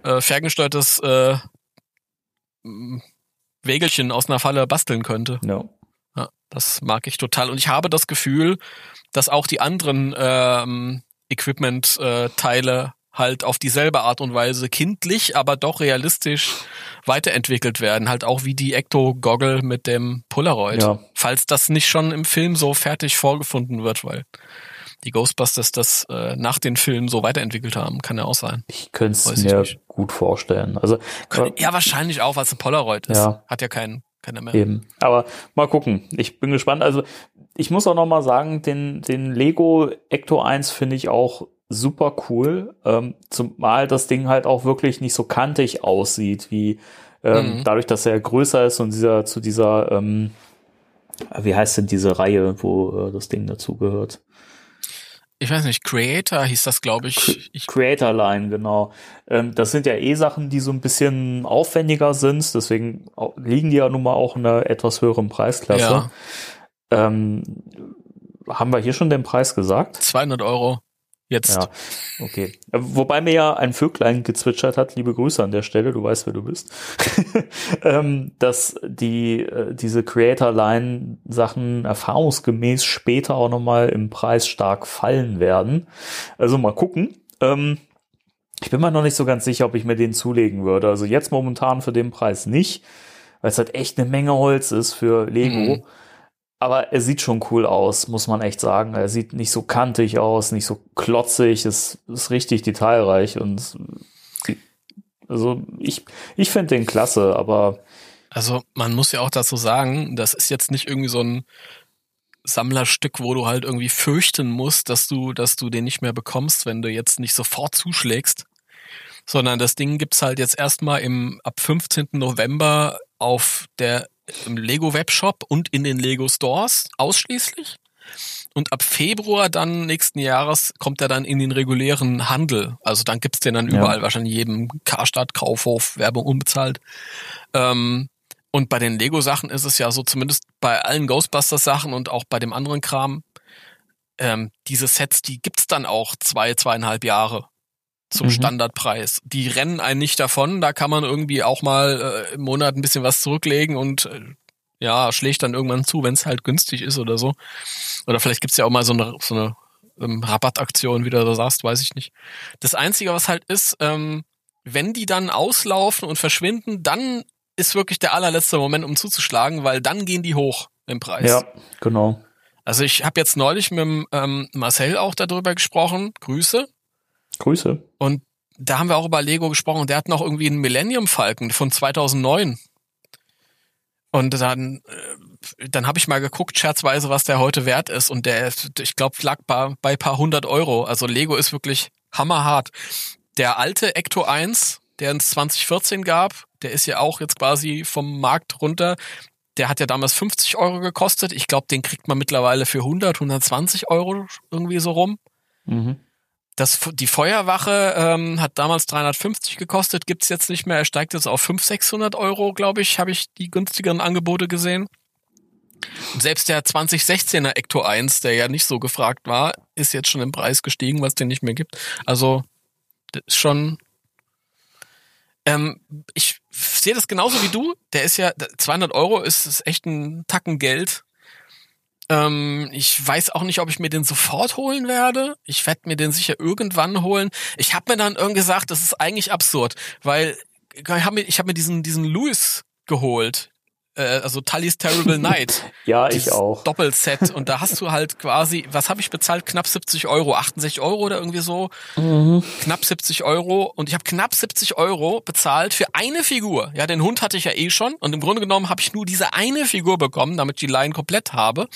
äh, ferngesteuertes äh, Wägelchen aus einer Falle basteln könnte. Ja. Ja, das mag ich total. Und ich habe das Gefühl, dass auch die anderen ähm, Equipment-Teile halt auf dieselbe Art und Weise kindlich, aber doch realistisch weiterentwickelt werden. Halt auch wie die Ecto-Goggle mit dem Polaroid. Ja. Falls das nicht schon im Film so fertig vorgefunden wird, weil die Ghostbusters das äh, nach den Filmen so weiterentwickelt haben. Kann ja auch sein. Ich könnte es mir nicht. gut vorstellen. Also Können, ja, wahrscheinlich auch, weil es ein Polaroid ist. Ja. Hat ja keinen, keiner mehr. Eben. Aber mal gucken. Ich bin gespannt. Also ich muss auch noch mal sagen, den, den Lego Ecto 1 finde ich auch super cool. Ähm, zumal das Ding halt auch wirklich nicht so kantig aussieht, wie ähm, Mhm. dadurch, dass er größer ist und dieser zu dieser, ähm, wie heißt denn diese Reihe, wo äh, das Ding dazugehört? Ich weiß nicht, Creator hieß das, glaube ich. ich. Creator Line, genau. Ähm, das sind ja eh Sachen, die so ein bisschen aufwendiger sind, deswegen liegen die ja nun mal auch in einer etwas höheren Preisklasse. Ja, Ähm, haben wir hier schon den Preis gesagt? 200 Euro jetzt. Ja, okay. Äh, Wobei mir ja ein Vöglein gezwitschert hat, liebe Grüße an der Stelle, du weißt, wer du bist, ähm, dass die, äh, diese Creator-Line-Sachen erfahrungsgemäß später auch nochmal im Preis stark fallen werden. Also mal gucken. Ähm, ich bin mir noch nicht so ganz sicher, ob ich mir den zulegen würde. Also jetzt momentan für den Preis nicht, weil es halt echt eine Menge Holz ist für Lego. Mhm. Aber er sieht schon cool aus, muss man echt sagen. Er sieht nicht so kantig aus, nicht so klotzig, ist, ist richtig detailreich und also ich, ich finde den klasse, aber Also man muss ja auch dazu sagen, das ist jetzt nicht irgendwie so ein Sammlerstück, wo du halt irgendwie fürchten musst, dass du, dass du den nicht mehr bekommst, wenn du jetzt nicht sofort zuschlägst. Sondern das Ding gibt's halt jetzt erstmal im ab 15. November auf der im Lego Webshop und in den Lego Stores ausschließlich. Und ab Februar dann nächsten Jahres kommt er dann in den regulären Handel. Also dann gibt's den dann Ja. überall, wahrscheinlich jedem Karstadt, Kaufhof, Werbung unbezahlt. Ähm, und bei den Lego-Sachen ist es ja so, zumindest bei allen Ghostbusters-Sachen und auch bei dem anderen Kram, ähm, diese Sets, die gibt's dann auch zwei, zweieinhalb Jahre zum Mhm. Standardpreis. Die rennen einen nicht davon, da kann man irgendwie auch mal äh, im Monat ein bisschen was zurücklegen und äh, ja, schlägt dann irgendwann zu, wenn es halt günstig ist oder so. Oder vielleicht gibt's ja auch mal so eine, so eine ähm, Rabattaktion, wie du da sagst, weiß ich nicht. Das Einzige, was halt ist, ähm, wenn die dann auslaufen und verschwinden, dann ist wirklich der allerletzte Moment, um zuzuschlagen, weil dann gehen die hoch im Preis. ja, genau. Also ich habe jetzt neulich mit dem, ähm, Marcel auch darüber gesprochen, Grüße, Grüße. und da haben wir auch über Lego gesprochen. Der hat noch irgendwie einen Millennium Falcon von 2009. Und dann, äh, dann habe ich mal geguckt, scherzweise, was der heute wert ist. Und der, ist, ich glaube, lag bei, bei paar hundert Euro. Also Lego ist wirklich hammerhart. Der alte Ecto 1, der es 2014 gab, der ist ja auch jetzt quasi vom Markt runter. Der hat ja damals 50 Euro gekostet. Ich glaube, den kriegt man mittlerweile für 100, 120 Euro irgendwie so rum. Mhm. Das, die Feuerwache ähm, hat damals 350 gekostet, gibt's jetzt nicht mehr. Er steigt jetzt auf 500, 600 Euro, glaube ich, habe ich die günstigeren Angebote gesehen. Und selbst der 2016er Ecto 1, der ja nicht so gefragt war, ist jetzt schon im Preis gestiegen, was den nicht mehr gibt. Also das ist schon. Ähm, ich sehe das genauso wie du. Der ist ja 200 Euro ist, ist echt ein Tacken Geld. Ähm, ich weiß auch nicht, ob ich mir den sofort holen werde. Ich werde mir den sicher irgendwann holen. Ich habe mir dann irgendwie gesagt, das ist eigentlich absurd, weil ich habe mir, ich hab mir diesen, diesen Louis geholt. Äh, also Tully's Terrible Night. ja, ich auch. Doppelset. Und da hast du halt quasi, was habe ich bezahlt? Knapp 70 Euro, 68 Euro oder irgendwie so. Mhm. Knapp 70 Euro. Und ich habe knapp 70 Euro bezahlt für eine Figur. Ja, den Hund hatte ich ja eh schon. Und im Grunde genommen habe ich nur diese eine Figur bekommen, damit ich die Line komplett habe.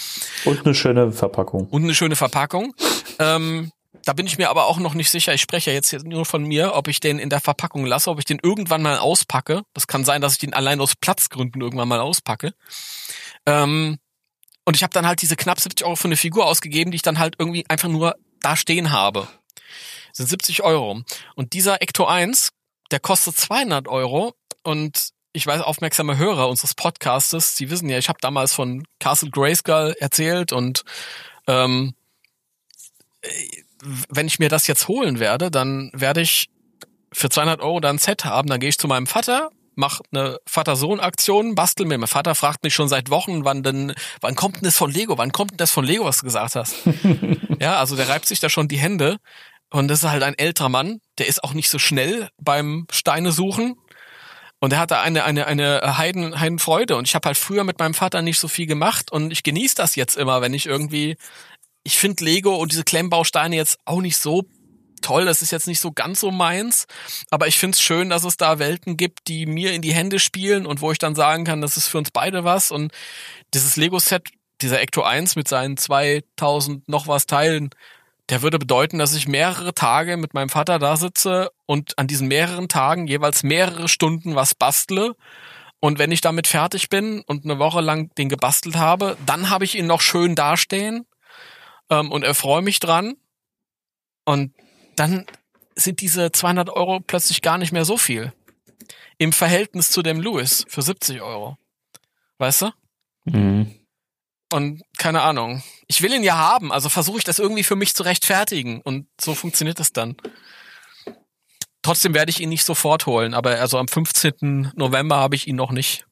Und eine schöne Verpackung. Und eine schöne Verpackung. Ähm, da bin ich mir aber auch noch nicht sicher. Ich spreche ja jetzt nur von mir, ob ich den in der Verpackung lasse, ob ich den irgendwann mal auspacke. Das kann sein, dass ich den allein aus Platzgründen irgendwann mal auspacke. Ähm, und ich habe dann halt diese knapp 70 Euro für eine Figur ausgegeben, die ich dann halt irgendwie einfach nur da stehen habe. Das sind 70 Euro. Und dieser Ecto 1, der kostet 200 Euro. Und ich weiß, aufmerksame Hörer unseres Podcastes, die wissen ja, ich habe damals von Castle Grayskull erzählt und ähm, wenn ich mir das jetzt holen werde, dann werde ich für 200 Euro dann ein Set haben. Dann gehe ich zu meinem Vater, mache eine Vater-Sohn-Aktion, bastel mir. Mein Vater fragt mich schon seit Wochen, wann denn, wann kommt denn das von Lego? Wann kommt denn das von Lego, was du gesagt hast? ja, also der reibt sich da schon die Hände. Und das ist halt ein älterer Mann, der ist auch nicht so schnell beim Steine suchen. Und er hatte eine, eine, eine Heiden, Heidenfreude. Und ich habe halt früher mit meinem Vater nicht so viel gemacht. Und ich genieße das jetzt immer, wenn ich irgendwie ich finde Lego und diese Klemmbausteine jetzt auch nicht so toll. Das ist jetzt nicht so ganz so meins. Aber ich finde es schön, dass es da Welten gibt, die mir in die Hände spielen und wo ich dann sagen kann, das ist für uns beide was. Und dieses Lego-Set, dieser Ecto 1 mit seinen 2000 noch was Teilen, der würde bedeuten, dass ich mehrere Tage mit meinem Vater da sitze und an diesen mehreren Tagen jeweils mehrere Stunden was bastle. Und wenn ich damit fertig bin und eine Woche lang den gebastelt habe, dann habe ich ihn noch schön dastehen ähm, und erfreue mich dran. Und dann sind diese 200 Euro plötzlich gar nicht mehr so viel. Im Verhältnis zu dem Louis für 70 Euro. Weißt du? Mhm. Und keine Ahnung. Ich will ihn ja haben, also versuche ich das irgendwie für mich zu rechtfertigen. Und so funktioniert das dann. Trotzdem werde ich ihn nicht sofort holen, aber also am 15. November habe ich ihn noch nicht.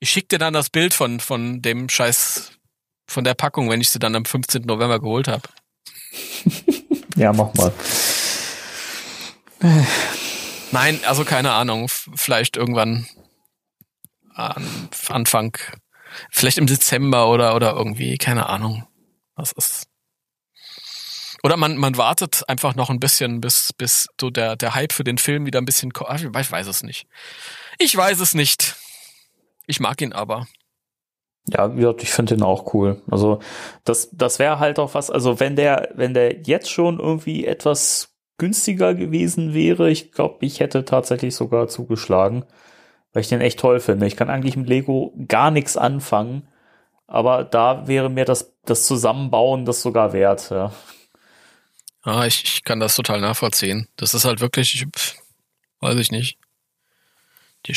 Ich schicke dir dann das Bild von, von dem Scheiß, von der Packung, wenn ich sie dann am 15. November geholt habe. Ja, mach mal. Nein, also keine Ahnung. Vielleicht irgendwann an Anfang, vielleicht im Dezember oder, oder irgendwie, keine Ahnung. Was ist. Oder man, man wartet einfach noch ein bisschen, bis, bis so der, der Hype für den Film wieder ein bisschen, ah, ich weiß es nicht. Ich weiß es nicht. Ich mag ihn aber. Ja, ich finde den auch cool. Also das, das wäre halt auch was, also wenn der, wenn der jetzt schon irgendwie etwas günstiger gewesen wäre, ich glaube, ich hätte tatsächlich sogar zugeschlagen, weil ich den echt toll finde. Ich kann eigentlich mit Lego gar nichts anfangen, aber da wäre mir das, das Zusammenbauen das sogar wert. Ja. Ah, ich, ich kann das total nachvollziehen. Das ist halt wirklich, ich, weiß ich nicht. Die,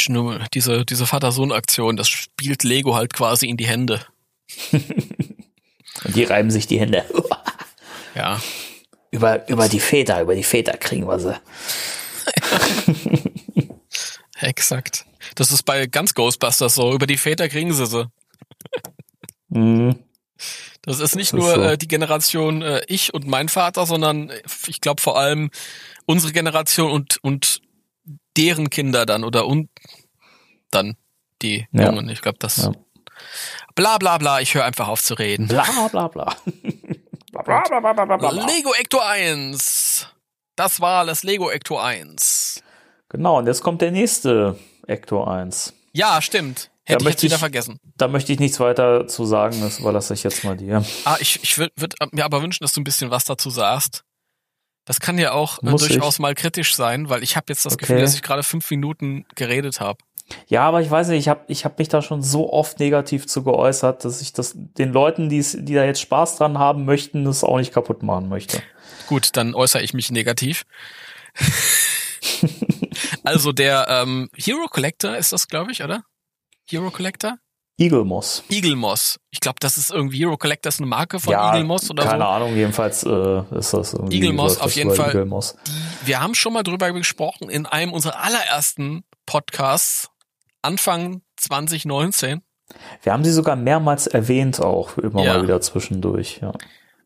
diese, diese Vater-Sohn-Aktion, das spielt Lego halt quasi in die Hände. Und die reiben sich die Hände. Ja. über, über die Väter, über die Väter kriegen wir sie. Exakt. Das ist bei ganz Ghostbusters so. Über die Väter kriegen sie sie. Mhm. Das ist nicht Das ist nur so. äh, die Generation äh, ich und mein Vater, sondern äh, ich glaube vor allem unsere Generation und, und deren Kinder dann oder und dann die Ja. Jungen. Ich glaube, das Ja. bla bla bla. Ich höre einfach auf zu reden. Bla bla bla. bla Lego Ecto 1. Das war das Lego Ecto 1. Genau, und jetzt kommt der nächste Ecto 1. Ja, stimmt. Da Hätte ich jetzt möchte wieder ich- vergessen. Da möchte ich nichts weiter zu sagen, das überlasse ich jetzt mal dir. Ah, ich, ich würde würd mir aber wünschen, dass du ein bisschen was dazu sagst. Das kann ja auch äh, Muss durchaus ich? mal kritisch sein, weil ich habe jetzt das Okay. Gefühl, dass ich gerade fünf Minuten geredet habe. Ja, aber ich weiß nicht, ich habe ich hab mich da schon so oft negativ zu geäußert, dass ich das den Leuten, die's- die da jetzt Spaß dran haben möchten, das auch nicht kaputt machen möchte. Gut, dann äußere ich mich negativ. also der ähm, Hero Collector ist das, glaube ich, oder? Hero Collector? Eagle Moss. Eagle Moss. Ich glaube, das ist irgendwie Hero Collector ist eine Marke von Eagle Moss oder keine so. Ahnung, jedenfalls äh, ist das irgendwie. Eagle Moss auf jeden Fall. Eagle Moss. Wir haben schon mal drüber gesprochen in einem unserer allerersten Podcasts Anfang 2019. Wir haben sie sogar mehrmals erwähnt, auch immer Ja. mal wieder zwischendurch. Ja.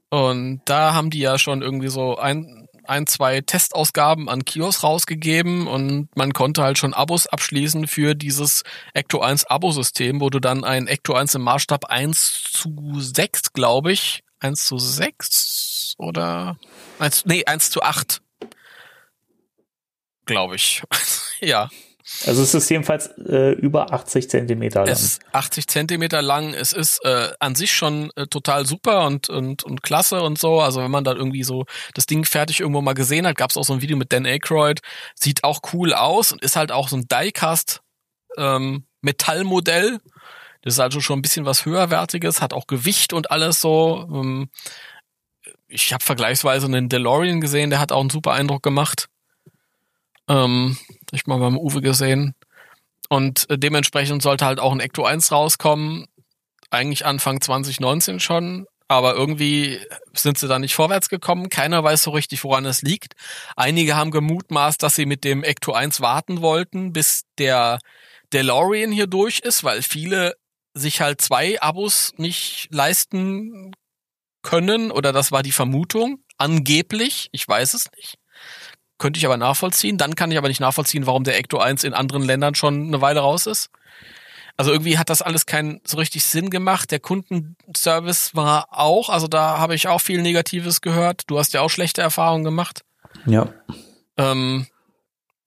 Und da haben die ja schon irgendwie so ein, ein, zwei Testausgaben an Kios rausgegeben und man konnte halt schon Abos abschließen für dieses Ecto 1 Abo-System, wo du dann ein Ecto 1 im Maßstab 1 zu 6, glaube ich, 1 zu 6 oder 1, nee, 1 zu 8, glaube ich. ja, Also es ist jedenfalls äh, über 80 Zentimeter lang. es ist 80 Zentimeter lang. Es ist äh, an sich schon äh, total super und, und, und klasse und so. Also wenn man da irgendwie so das Ding fertig irgendwo mal gesehen hat, gab es auch so ein Video mit Dan Aykroyd. Sieht auch cool aus und ist halt auch so ein Diecast ähm, Metallmodell. Das ist also schon ein bisschen was höherwertiges, hat auch Gewicht und alles so. Ähm, ich habe vergleichsweise einen DeLorean gesehen, der hat auch einen super Eindruck gemacht. Ähm, ich mal beim Uwe gesehen. Und äh, dementsprechend sollte halt auch ein Ecto 1 rauskommen. Eigentlich Anfang 2019 schon. Aber irgendwie sind sie da nicht vorwärts gekommen. Keiner weiß so richtig, woran es liegt. Einige haben gemutmaßt, dass sie mit dem Ecto 1 warten wollten, bis der DeLorean hier durch ist, weil viele sich halt zwei Abos nicht leisten können. Oder das war die Vermutung. Angeblich. Ich weiß es nicht. Könnte ich aber nachvollziehen. Dann kann ich aber nicht nachvollziehen, warum der Ecto 1 in anderen Ländern schon eine Weile raus ist. Also irgendwie hat das alles keinen so richtig Sinn gemacht. Der Kundenservice war auch, also da habe ich auch viel Negatives gehört. Du hast ja auch schlechte Erfahrungen gemacht. ja. Ähm,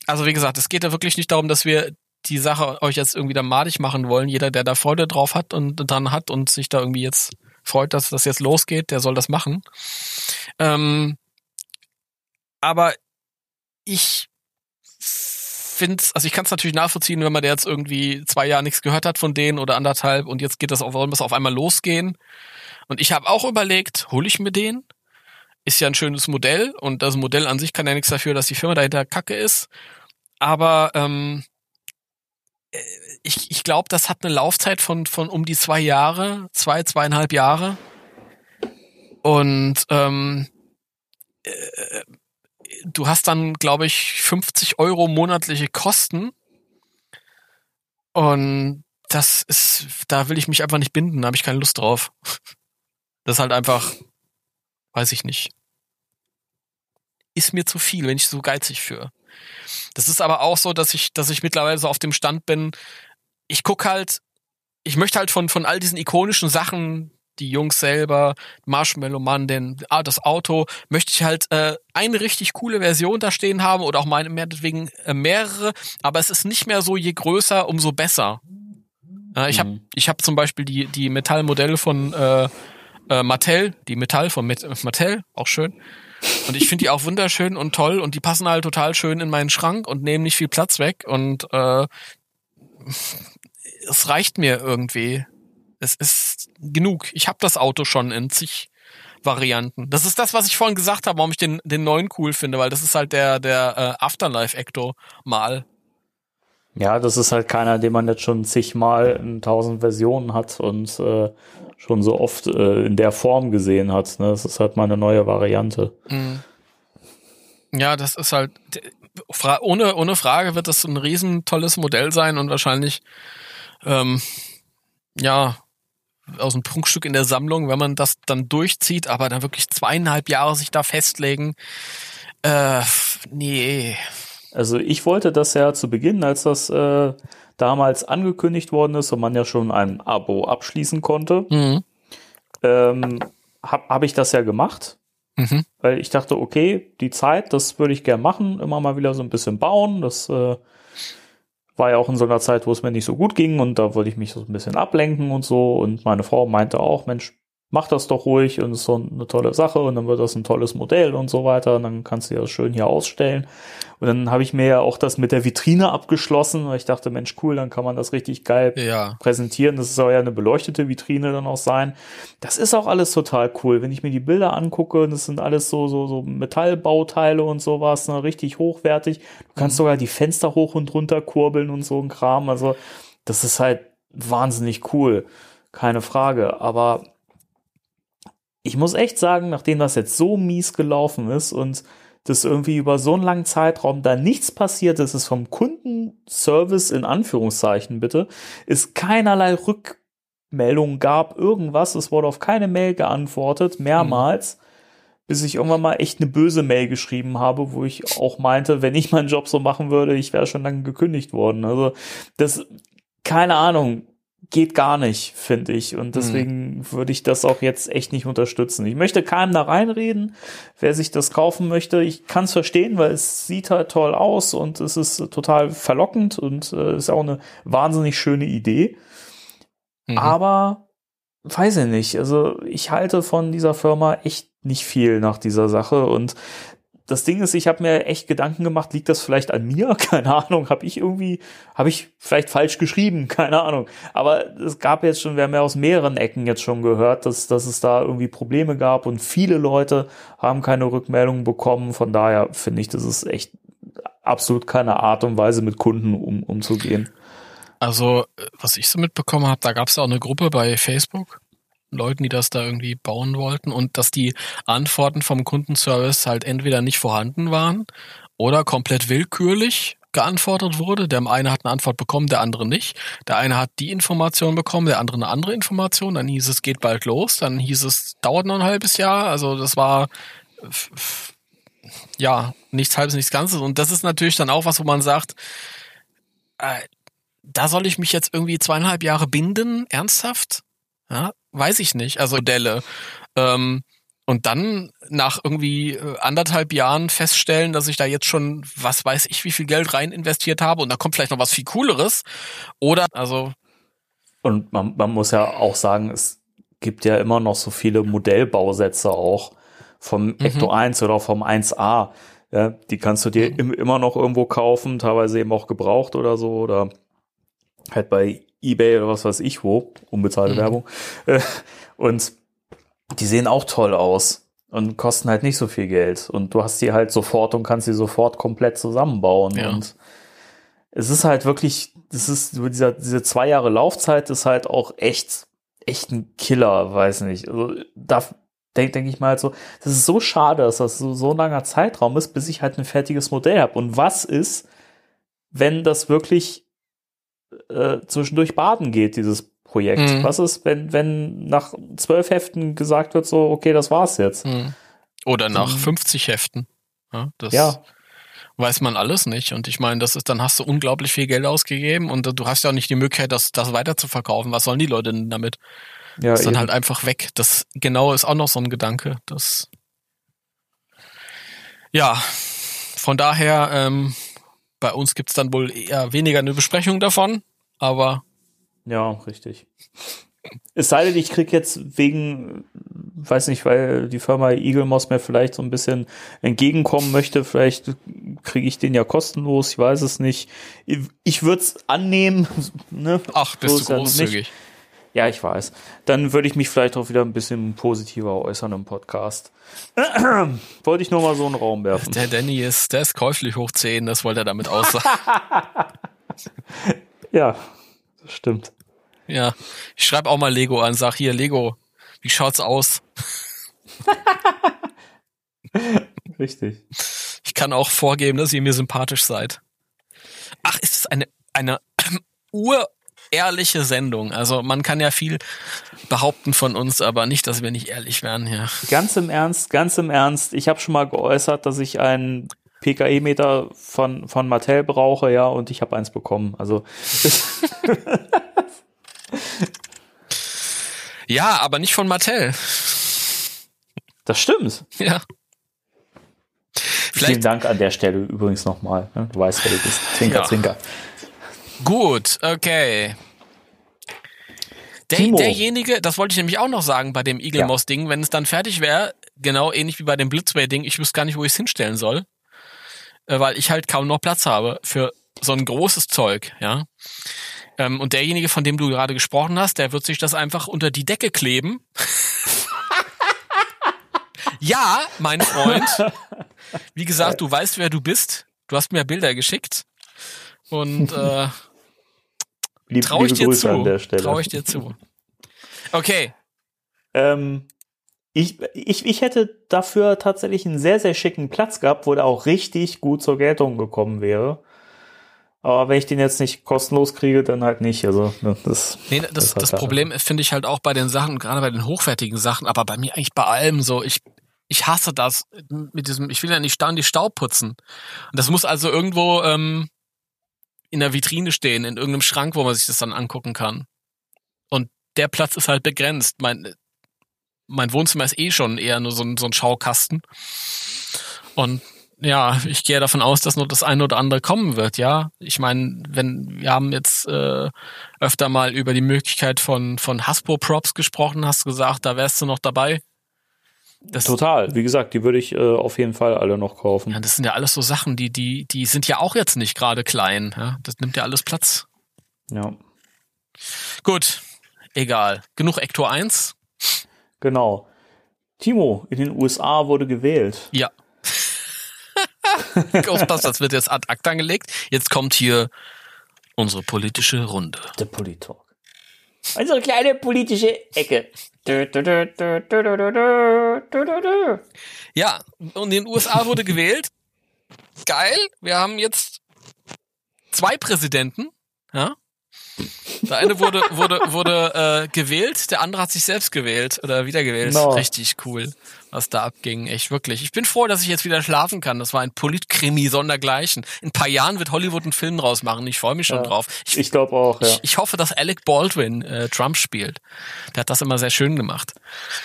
also wie gesagt, es geht ja wirklich nicht darum, dass wir die Sache euch jetzt irgendwie da madig machen wollen. Jeder, der da Freude drauf hat und dran hat und sich da irgendwie jetzt freut, dass das jetzt losgeht, der soll das machen. Ähm, aber ich finde also ich kann es natürlich nachvollziehen, wenn man da jetzt irgendwie zwei Jahre nichts gehört hat von denen oder anderthalb und jetzt geht das auf, soll auf einmal losgehen. Und ich habe auch überlegt, hole ich mir den? Ist ja ein schönes Modell und das Modell an sich kann ja nichts dafür, dass die Firma dahinter kacke ist. Aber ähm, äh, ich, ich glaube, das hat eine Laufzeit von, von um die zwei Jahre, zwei, zweieinhalb Jahre. Und ähm, äh, du hast dann, glaube ich, 50 Euro monatliche Kosten. Und das ist, da will ich mich einfach nicht binden, da habe ich keine Lust drauf. Das ist halt einfach, weiß ich nicht. Ist mir zu viel, wenn ich so geizig für. Das ist aber auch so, dass ich, dass ich mittlerweile so auf dem Stand bin. Ich guck halt, ich möchte halt von, von all diesen ikonischen Sachen, die Jungs selber, Marshmallow Man, den, ah, das Auto, möchte ich halt äh, eine richtig coole Version da stehen haben oder auch meine, meinetwegen äh, mehrere, aber es ist nicht mehr so, je größer, umso besser. Ja, ich habe Mhm. ich hab zum Beispiel die, die Metallmodelle von äh, äh, Mattel, die Metall von Met Mattel, auch schön. Und ich finde die auch wunderschön und toll und die passen halt total schön in meinen Schrank und nehmen nicht viel Platz weg und äh, es reicht mir irgendwie. Es ist genug. Ich habe das Auto schon in zig Varianten. Das ist das, was ich vorhin gesagt habe, warum ich den, den neuen cool finde, weil das ist halt der, der äh, Afterlife Ecto mal. Ja, das ist halt keiner, den man jetzt schon zigmal in tausend Versionen hat und äh, schon so oft äh, in der Form gesehen hat. Ne? Das ist halt mal eine neue Variante. Mhm. Ja, das ist halt, ohne, ohne Frage wird das ein riesen tolles Modell sein und wahrscheinlich, ähm, ja, aus einem Prunkstück in der Sammlung, wenn man das dann durchzieht, aber dann wirklich zweieinhalb Jahre sich da festlegen, äh, nee. Also ich wollte das ja zu Beginn, als das äh, damals angekündigt worden ist und man ja schon ein Abo abschließen konnte, Mhm. ähm, habe hab ich das ja gemacht, Mhm. weil ich dachte, okay, die Zeit, das würde ich gern machen, immer mal wieder so ein bisschen bauen. Das äh, war ja auch in so einer Zeit, wo es mir nicht so gut ging und da wollte ich mich so ein bisschen ablenken und so. Und meine Frau meinte auch, Mensch, mach das doch ruhig und ist so eine tolle Sache und dann wird das ein tolles Modell und so weiter und dann kannst du das schön hier ausstellen. Und dann habe ich mir ja auch das mit der Vitrine abgeschlossen, weil ich dachte, Mensch, cool, dann kann man das richtig geil Ja. präsentieren. Das soll ja eine beleuchtete Vitrine dann auch sein. Das ist auch alles total cool. Wenn ich mir die Bilder angucke, das sind alles so, so, so Metallbauteile und sowas, ne, richtig hochwertig. Du kannst sogar die Fenster hoch und runter kurbeln und so ein Kram. Also, das ist halt wahnsinnig cool. Keine Frage. Aber ich muss echt sagen, nachdem das jetzt so mies gelaufen ist und dass irgendwie über so einen langen Zeitraum da nichts passiert ist, ist vom Kundenservice in Anführungszeichen bitte, es keinerlei Rückmeldungen gab, irgendwas, es wurde auf keine Mail geantwortet, mehrmals, bis ich irgendwann mal echt eine böse Mail geschrieben habe, wo ich auch meinte, wenn ich meinen Job so machen würde, ich wäre schon lange gekündigt worden. Also das, keine Ahnung, geht gar nicht, finde ich. Und deswegen würde ich das auch jetzt echt nicht unterstützen. Ich möchte keinem da reinreden, wer sich das kaufen möchte. Ich kann es verstehen, weil es sieht halt toll aus und es ist total verlockend und äh, ist auch eine wahnsinnig schöne Idee. Mhm. Aber weiß ich nicht. Also ich halte von dieser Firma echt nicht viel nach dieser Sache und das Ding ist, ich habe mir echt Gedanken gemacht, liegt das vielleicht an mir? Keine Ahnung, habe ich irgendwie, habe ich vielleicht falsch geschrieben? Keine Ahnung. Aber es gab jetzt schon, wir haben ja aus mehreren Ecken jetzt schon gehört, dass, dass es da irgendwie Probleme gab und viele Leute haben keine Rückmeldungen bekommen. Von daher finde ich, das ist echt absolut keine Art und Weise, mit Kunden um, umzugehen. Also, äh, was ich so mitbekommen habe, da gab es auch eine Gruppe bei Facebook, Leuten, die das da irgendwie bauen wollten und dass die Antworten vom Kundenservice halt entweder nicht vorhanden waren oder komplett willkürlich geantwortet wurde. Der eine hat eine Antwort bekommen, der andere nicht. Der eine hat die Information bekommen, der andere eine andere Information. Dann hieß es, geht bald los. Dann hieß es, dauert noch ein halbes Jahr. Also das war ja nichts halbes, nichts Ganzes. Und das ist natürlich dann auch was, wo man sagt, äh, da soll ich mich jetzt irgendwie zweieinhalb Jahre binden, ernsthaft? Ja, weiß ich nicht. Also Modelle. Ähm, und dann nach irgendwie äh, anderthalb Jahren feststellen, dass ich da jetzt schon, was weiß ich, wie viel Geld rein investiert habe und da kommt vielleicht noch was viel Cooleres. Oder, also, Und man, man muss ja auch sagen, es gibt ja immer noch so viele Modellbausätze auch vom Ecto 1 oder vom 1A. Ja, die kannst du dir im, immer noch irgendwo kaufen, teilweise eben auch gebraucht oder so oder halt bei eBay oder was weiß ich wo, unbezahlte Mhm. Werbung. Äh, Und die sehen auch toll aus und kosten halt nicht so viel Geld. Und du hast die halt sofort und kannst sie sofort komplett zusammenbauen. Ja. Und es ist halt wirklich, das ist dieser, diese zwei Jahre Laufzeit ist halt auch echt, echt ein Killer, weiß nicht. Also da denke denk ich mal halt so, das ist so schade, dass das so, so ein langer Zeitraum ist, bis ich halt ein fertiges Modell habe. Und was ist, wenn das wirklich äh, zwischendurch baden geht, dieses Projekt? Mhm. Was ist, wenn, wenn nach zwölf Heften gesagt wird, so, okay, das war's jetzt? hm. oder nach Mhm. 50 Heften. Ja, das Ja. weiß man alles nicht. Und ich meine, das ist, dann hast du unglaublich viel Geld ausgegeben und du hast ja auch nicht die Möglichkeit, das, das weiter zu verkaufen. Was sollen die Leute denn damit? Ja, ist dann eben. halt einfach weg. Das genau ist auch noch so ein Gedanke. Das ja, von daher, ähm, bei uns gibt's dann wohl eher weniger eine Besprechung davon, aber Ja, richtig. Es sei denn, ich krieg jetzt wegen, weiß nicht, weil die Firma Eagle Moss mir vielleicht so ein bisschen entgegenkommen möchte, vielleicht kriege ich den ja kostenlos, ich weiß es nicht. Ich, würde es annehmen. Ne? ach, bist So du ist ja großzügig. Ja, ich weiß. Dann würde ich mich vielleicht auch wieder ein bisschen positiver äußern im Podcast. Wollte ich nur mal so einen Raum werfen. Der Danny ist, der ist käuflich hoch 10, das wollte er damit aussagen. Ja, das stimmt. ja, ich schreibe auch mal Lego an, sag hier, Lego, wie schaut's aus? Richtig. Ich kann auch vorgeben, dass ihr mir sympathisch seid. Ach, ist es eine, eine urehrliche Sendung. Also man kann ja viel behaupten von uns, aber nicht, dass wir nicht ehrlich wären hier. Ganz im Ernst, ganz im Ernst. Ich habe schon mal geäußert, dass ich einen PKE-Meter von, von Mattel brauche, ja, und ich habe eins bekommen. Also Ja, aber nicht von Mattel. Das stimmt. Ja. Vielen Vielleicht Dank an der Stelle übrigens nochmal. ne? Du weißt, wer du bist. Zwinker, Ja. zwinker. Gut, okay. Der, derjenige, das wollte ich nämlich auch noch sagen bei dem Eagle Moss Ding, wenn es dann fertig wäre, genau ähnlich wie bei dem Blitzway Ding, ich wüsste gar nicht, wo ich es hinstellen soll, äh, weil ich halt kaum noch Platz habe für so ein großes Zeug, ja. Ähm, und derjenige, von dem du gerade gesprochen hast, der wird sich das einfach unter die Decke kleben. ja, mein Freund. Wie gesagt, du weißt, wer du bist. Du hast mir Bilder geschickt. Und äh, Lieb, traue ich liebe dir Grüße zu. an der Stelle. Traue ich dir zu. Okay. Ähm, ich, ich, ich hätte dafür tatsächlich einen sehr, sehr schicken Platz gehabt, wo der auch richtig gut zur Geltung gekommen wäre. Aber wenn ich den jetzt nicht kostenlos kriege, dann halt nicht. Also ne, das, Nee, das, halt das klar. Problem finde ich halt auch bei den Sachen, gerade bei den hochwertigen Sachen, aber bei mir eigentlich bei allem so. Ich, ich hasse das mit diesem, ich will ja nicht staunen, die Staub putzen. Und das muss also irgendwo ähm, in der Vitrine stehen, in irgendeinem Schrank, wo man sich das dann angucken kann. Und der Platz ist halt begrenzt. Mein, mein Wohnzimmer ist eh schon eher nur so ein, so ein Schaukasten. Und ja, ich gehe davon aus, dass nur das eine oder andere kommen wird, ja. Ich meine, wenn wir haben jetzt äh, öfter mal über die Möglichkeit von von Hasbro Props gesprochen, hast gesagt, da wärst du noch dabei. Das, Total. Wie gesagt, die würde ich äh, auf jeden Fall alle noch kaufen. ja, das sind ja alles so Sachen, die die die sind ja auch jetzt nicht gerade klein, ja. Das nimmt ja alles Platz. Ja, Gut, egal. Genug Ector 1. genau. Timo, in den USA wurde gewählt. Ja. Ghostbusters wird jetzt ad acta gelegt. Jetzt kommt hier unsere politische Runde. Der Politalk. Unsere kleine politische Ecke. Ja, und in den USA wurde gewählt. Geil, wir haben jetzt zwei Präsidenten. Ja? Der eine wurde, wurde, wurde äh, gewählt, der andere hat sich selbst gewählt oder wiedergewählt. No. Richtig cool was da abging. Echt wirklich. Ich bin froh, dass ich jetzt wieder schlafen kann. Das war ein Politkrimi sondergleichen. In ein paar Jahren wird Hollywood einen Film draus machen. Ich freue mich schon Ja. drauf. Ich, Ich glaube auch, ja. ich, ich hoffe, dass Alec Baldwin äh, Trump spielt. Der hat das immer sehr schön gemacht.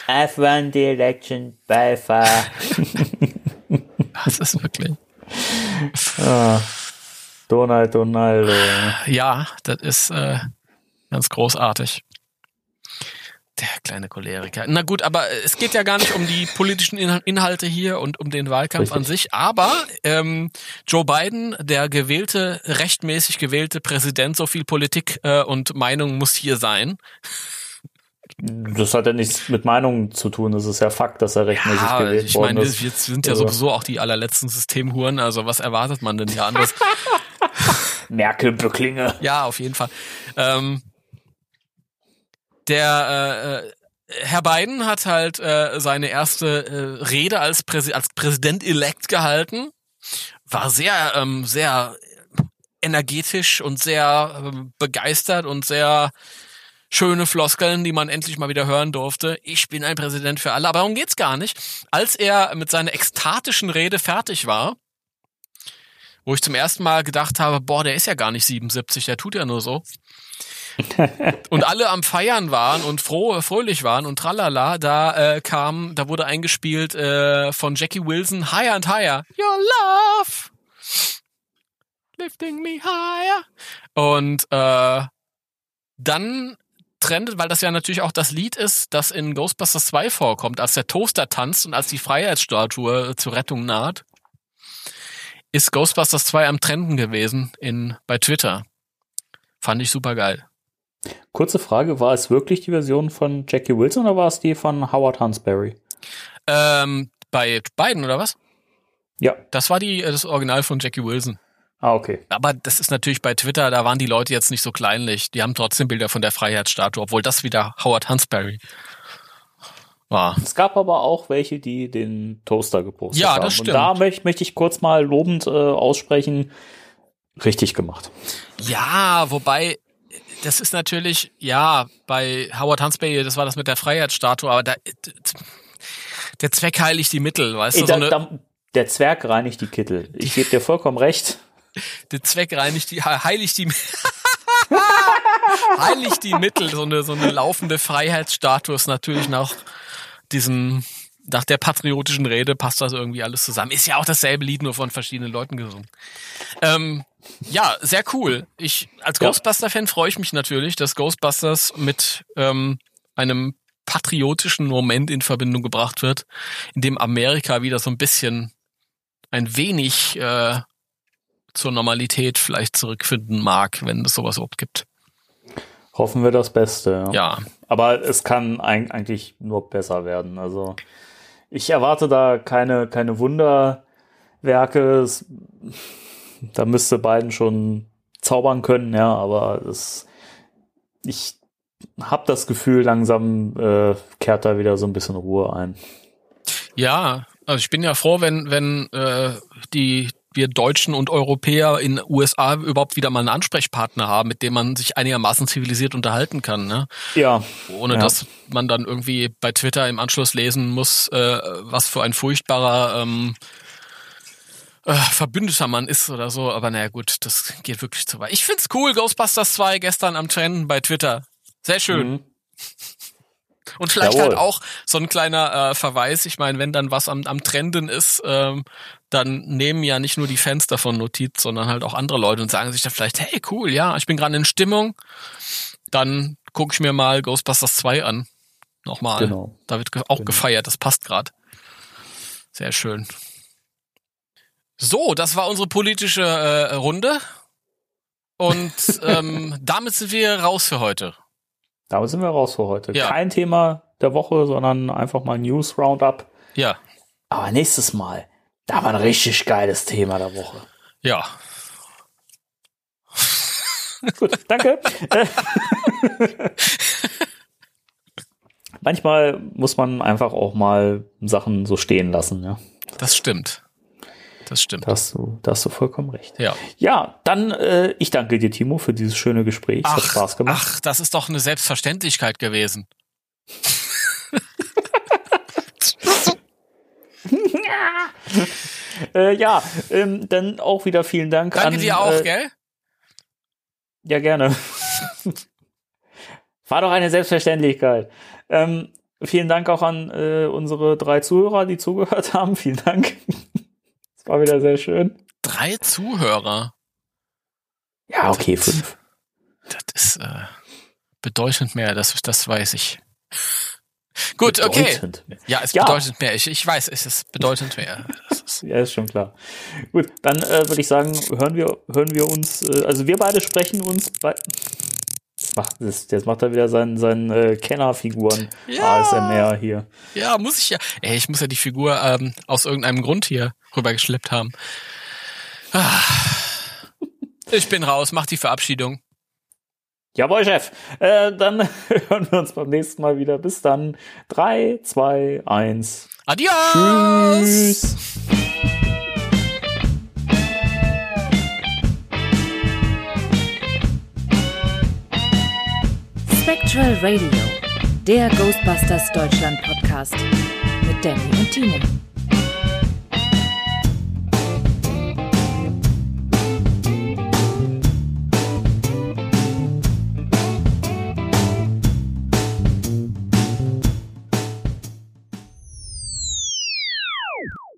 I've won the election by far. Das ist wirklich. Ah, Donald Donaldo. Ja, das ist äh, ganz großartig. Der kleine Choleriker. Na gut, aber äh, es geht ja gar nicht um die politischen Inhal- Inhalte hier und um den Wahlkampf Richtig. an sich. Aber ähm, Joe Biden, der gewählte, rechtmäßig gewählte Präsident, so viel Politik äh, und Meinung muss hier sein. Das hat ja nichts mit Meinungen zu tun. Das ist ja Fakt, dass er rechtmäßig Ja, gewählt ich worden meine, ist. wir sind ja Also- sowieso auch die allerletzten Systemhuren. Also was erwartet man denn hier anderes? Merkel-Böcklinge. Ja, auf jeden Fall. Ähm, der äh, äh, Herr Biden hat halt äh, seine erste äh, Rede als, Präsi als Präsident-elect gehalten. War sehr, ähm, sehr energetisch und sehr ähm, begeistert und sehr schöne Floskeln, die man endlich mal wieder hören durfte. Ich bin ein Präsident für alle. Aber darum geht's gar nicht. Als er mit seiner ekstatischen Rede fertig war, wo ich zum ersten Mal gedacht habe, boah, der ist ja gar nicht 77, der tut ja nur so. Und alle am Feiern waren und froh, fröhlich waren und tralala, da äh, kam, da wurde eingespielt äh, von Jackie Wilson, Higher and Higher, Your Love, lifting me higher. Und äh, dann trendet, weil das ja natürlich auch das Lied ist, das in Ghostbusters 2 vorkommt, als der Toaster tanzt und als die Freiheitsstatue zur Rettung naht, ist Ghostbusters 2 am Trenden gewesen in, bei Twitter. Fand ich super geil. Kurze Frage, war es wirklich die Version von Jackie Wilson oder war es die von Howard Hansberry? Ähm, bei beiden, oder was? Ja. Das war die, äh, das Original von Jackie Wilson. Ah, okay. Aber das ist natürlich bei Twitter, da waren die Leute jetzt nicht so kleinlich. Die haben trotzdem Bilder von der Freiheitsstatue, obwohl das wieder Howard Hansberry war. Es gab aber auch welche, die den Toaster gepostet Ja, haben. das Und stimmt. da möchte, möchte ich kurz mal lobend äh, aussprechen. Richtig gemacht. Ja, wobei, das ist natürlich, ja, bei Howard Hansberry, das war das mit der Freiheitsstatue, aber da, der Zweck heiligt die Mittel, weißt Ey, du? So da, da, der Zwerg reinigt die Kittel. Ich gebe dir vollkommen recht. der Zweck reinigt die, heiligt die, heiligt die Mittel. So eine, so eine laufende Freiheitsstatue ist natürlich nach diesem nach der patriotischen Rede passt das irgendwie alles zusammen. Ist ja auch dasselbe Lied, nur von verschiedenen Leuten gesungen. Ähm, ja, sehr cool. Ich als Ja. Ghostbuster-Fan freue ich mich natürlich, dass Ghostbusters mit ähm, einem patriotischen Moment in Verbindung gebracht wird, in dem Amerika wieder so ein bisschen ein wenig äh, zur Normalität vielleicht zurückfinden mag, wenn es sowas überhaupt gibt. Hoffen wir das Beste. Ja, Aber es kann eig- eigentlich nur besser werden. Also ich erwarte da keine, keine Wunderwerke. Es, da müsste beiden schon zaubern können, ja, aber es, ich habe das Gefühl, langsam äh, kehrt da wieder so ein bisschen Ruhe ein. Ja, also ich bin ja froh, wenn, wenn äh, die wir Deutschen und Europäer in USA überhaupt wieder mal einen Ansprechpartner haben, mit dem man sich einigermaßen zivilisiert unterhalten kann, ne? Ja, Ohne Ja. dass man dann irgendwie bei Twitter im Anschluss lesen muss, äh, was für ein furchtbarer ähm, äh, Verbündeter man ist oder so. Aber naja gut, das geht wirklich zu weit. Ich find's cool, Ghostbusters 2 gestern am Trenden bei Twitter. Sehr schön. Mhm. Und vielleicht Jawohl. halt auch so ein kleiner äh, Verweis. Ich meine, wenn dann was am, am Trenden ist, ähm, dann nehmen ja nicht nur die Fans davon Notiz, sondern halt auch andere Leute und sagen sich dann vielleicht, hey, cool, ja, ich bin gerade in Stimmung. Dann gucke ich mir mal Ghostbusters 2 an. Nochmal. Genau. Da wird ge auch Genau. gefeiert, das passt gerade. Sehr schön. So, das war unsere politische äh, Runde. Und ähm, damit sind wir raus für heute. Damit sind wir raus für heute. Ja. Kein Thema der Woche, sondern einfach mal News Roundup. Ja, Aber nächstes Mal, da war ein richtig geiles Thema der Woche. ja. Gut, danke. Manchmal muss man einfach auch mal Sachen so stehen lassen, ja. Das stimmt. Das stimmt. Da hast du, da hast du vollkommen recht. Ja. Ja, dann äh, ich danke dir, Timo, für dieses schöne Gespräch. Es hat Ach, Spaß gemacht. ach, das ist doch eine Selbstverständlichkeit gewesen. Äh, ja, ähm, dann auch wieder vielen Dank. Danke an, dir auch, äh, gell? Ja, gerne. War doch eine Selbstverständlichkeit. Ähm, vielen Dank auch an äh, unsere drei Zuhörer, die zugehört haben. Vielen Dank. Es war wieder sehr schön. Drei Zuhörer. Ja, okay, fünf. Das ist äh, bedeutend mehr, das, das weiß ich. Gut, okay. Bedeutend. Ja, es Ja. bedeutet mehr. Ich, ich weiß, es ist bedeutend mehr. Das ist, Ja, ist schon klar. Gut, dann äh, würde ich sagen, hören wir, hören wir uns, äh, also wir beide sprechen uns bei. Jetzt macht, das, jetzt macht er wieder seinen, seinen äh, Kennerfiguren Ja. ASMR hier. ja, muss ich ja. Ey, ich muss ja die Figur ähm, aus irgendeinem Grund hier rübergeschleppt haben. Ah. Ich bin raus, mach die Verabschiedung. Jawohl, Chef. Äh, dann hören wir uns beim nächsten Mal wieder. Bis dann. Drei, zwei, eins. Adios! Tschüss. Spectral Radio, der Ghostbusters Deutschland Podcast mit Danny und Timo.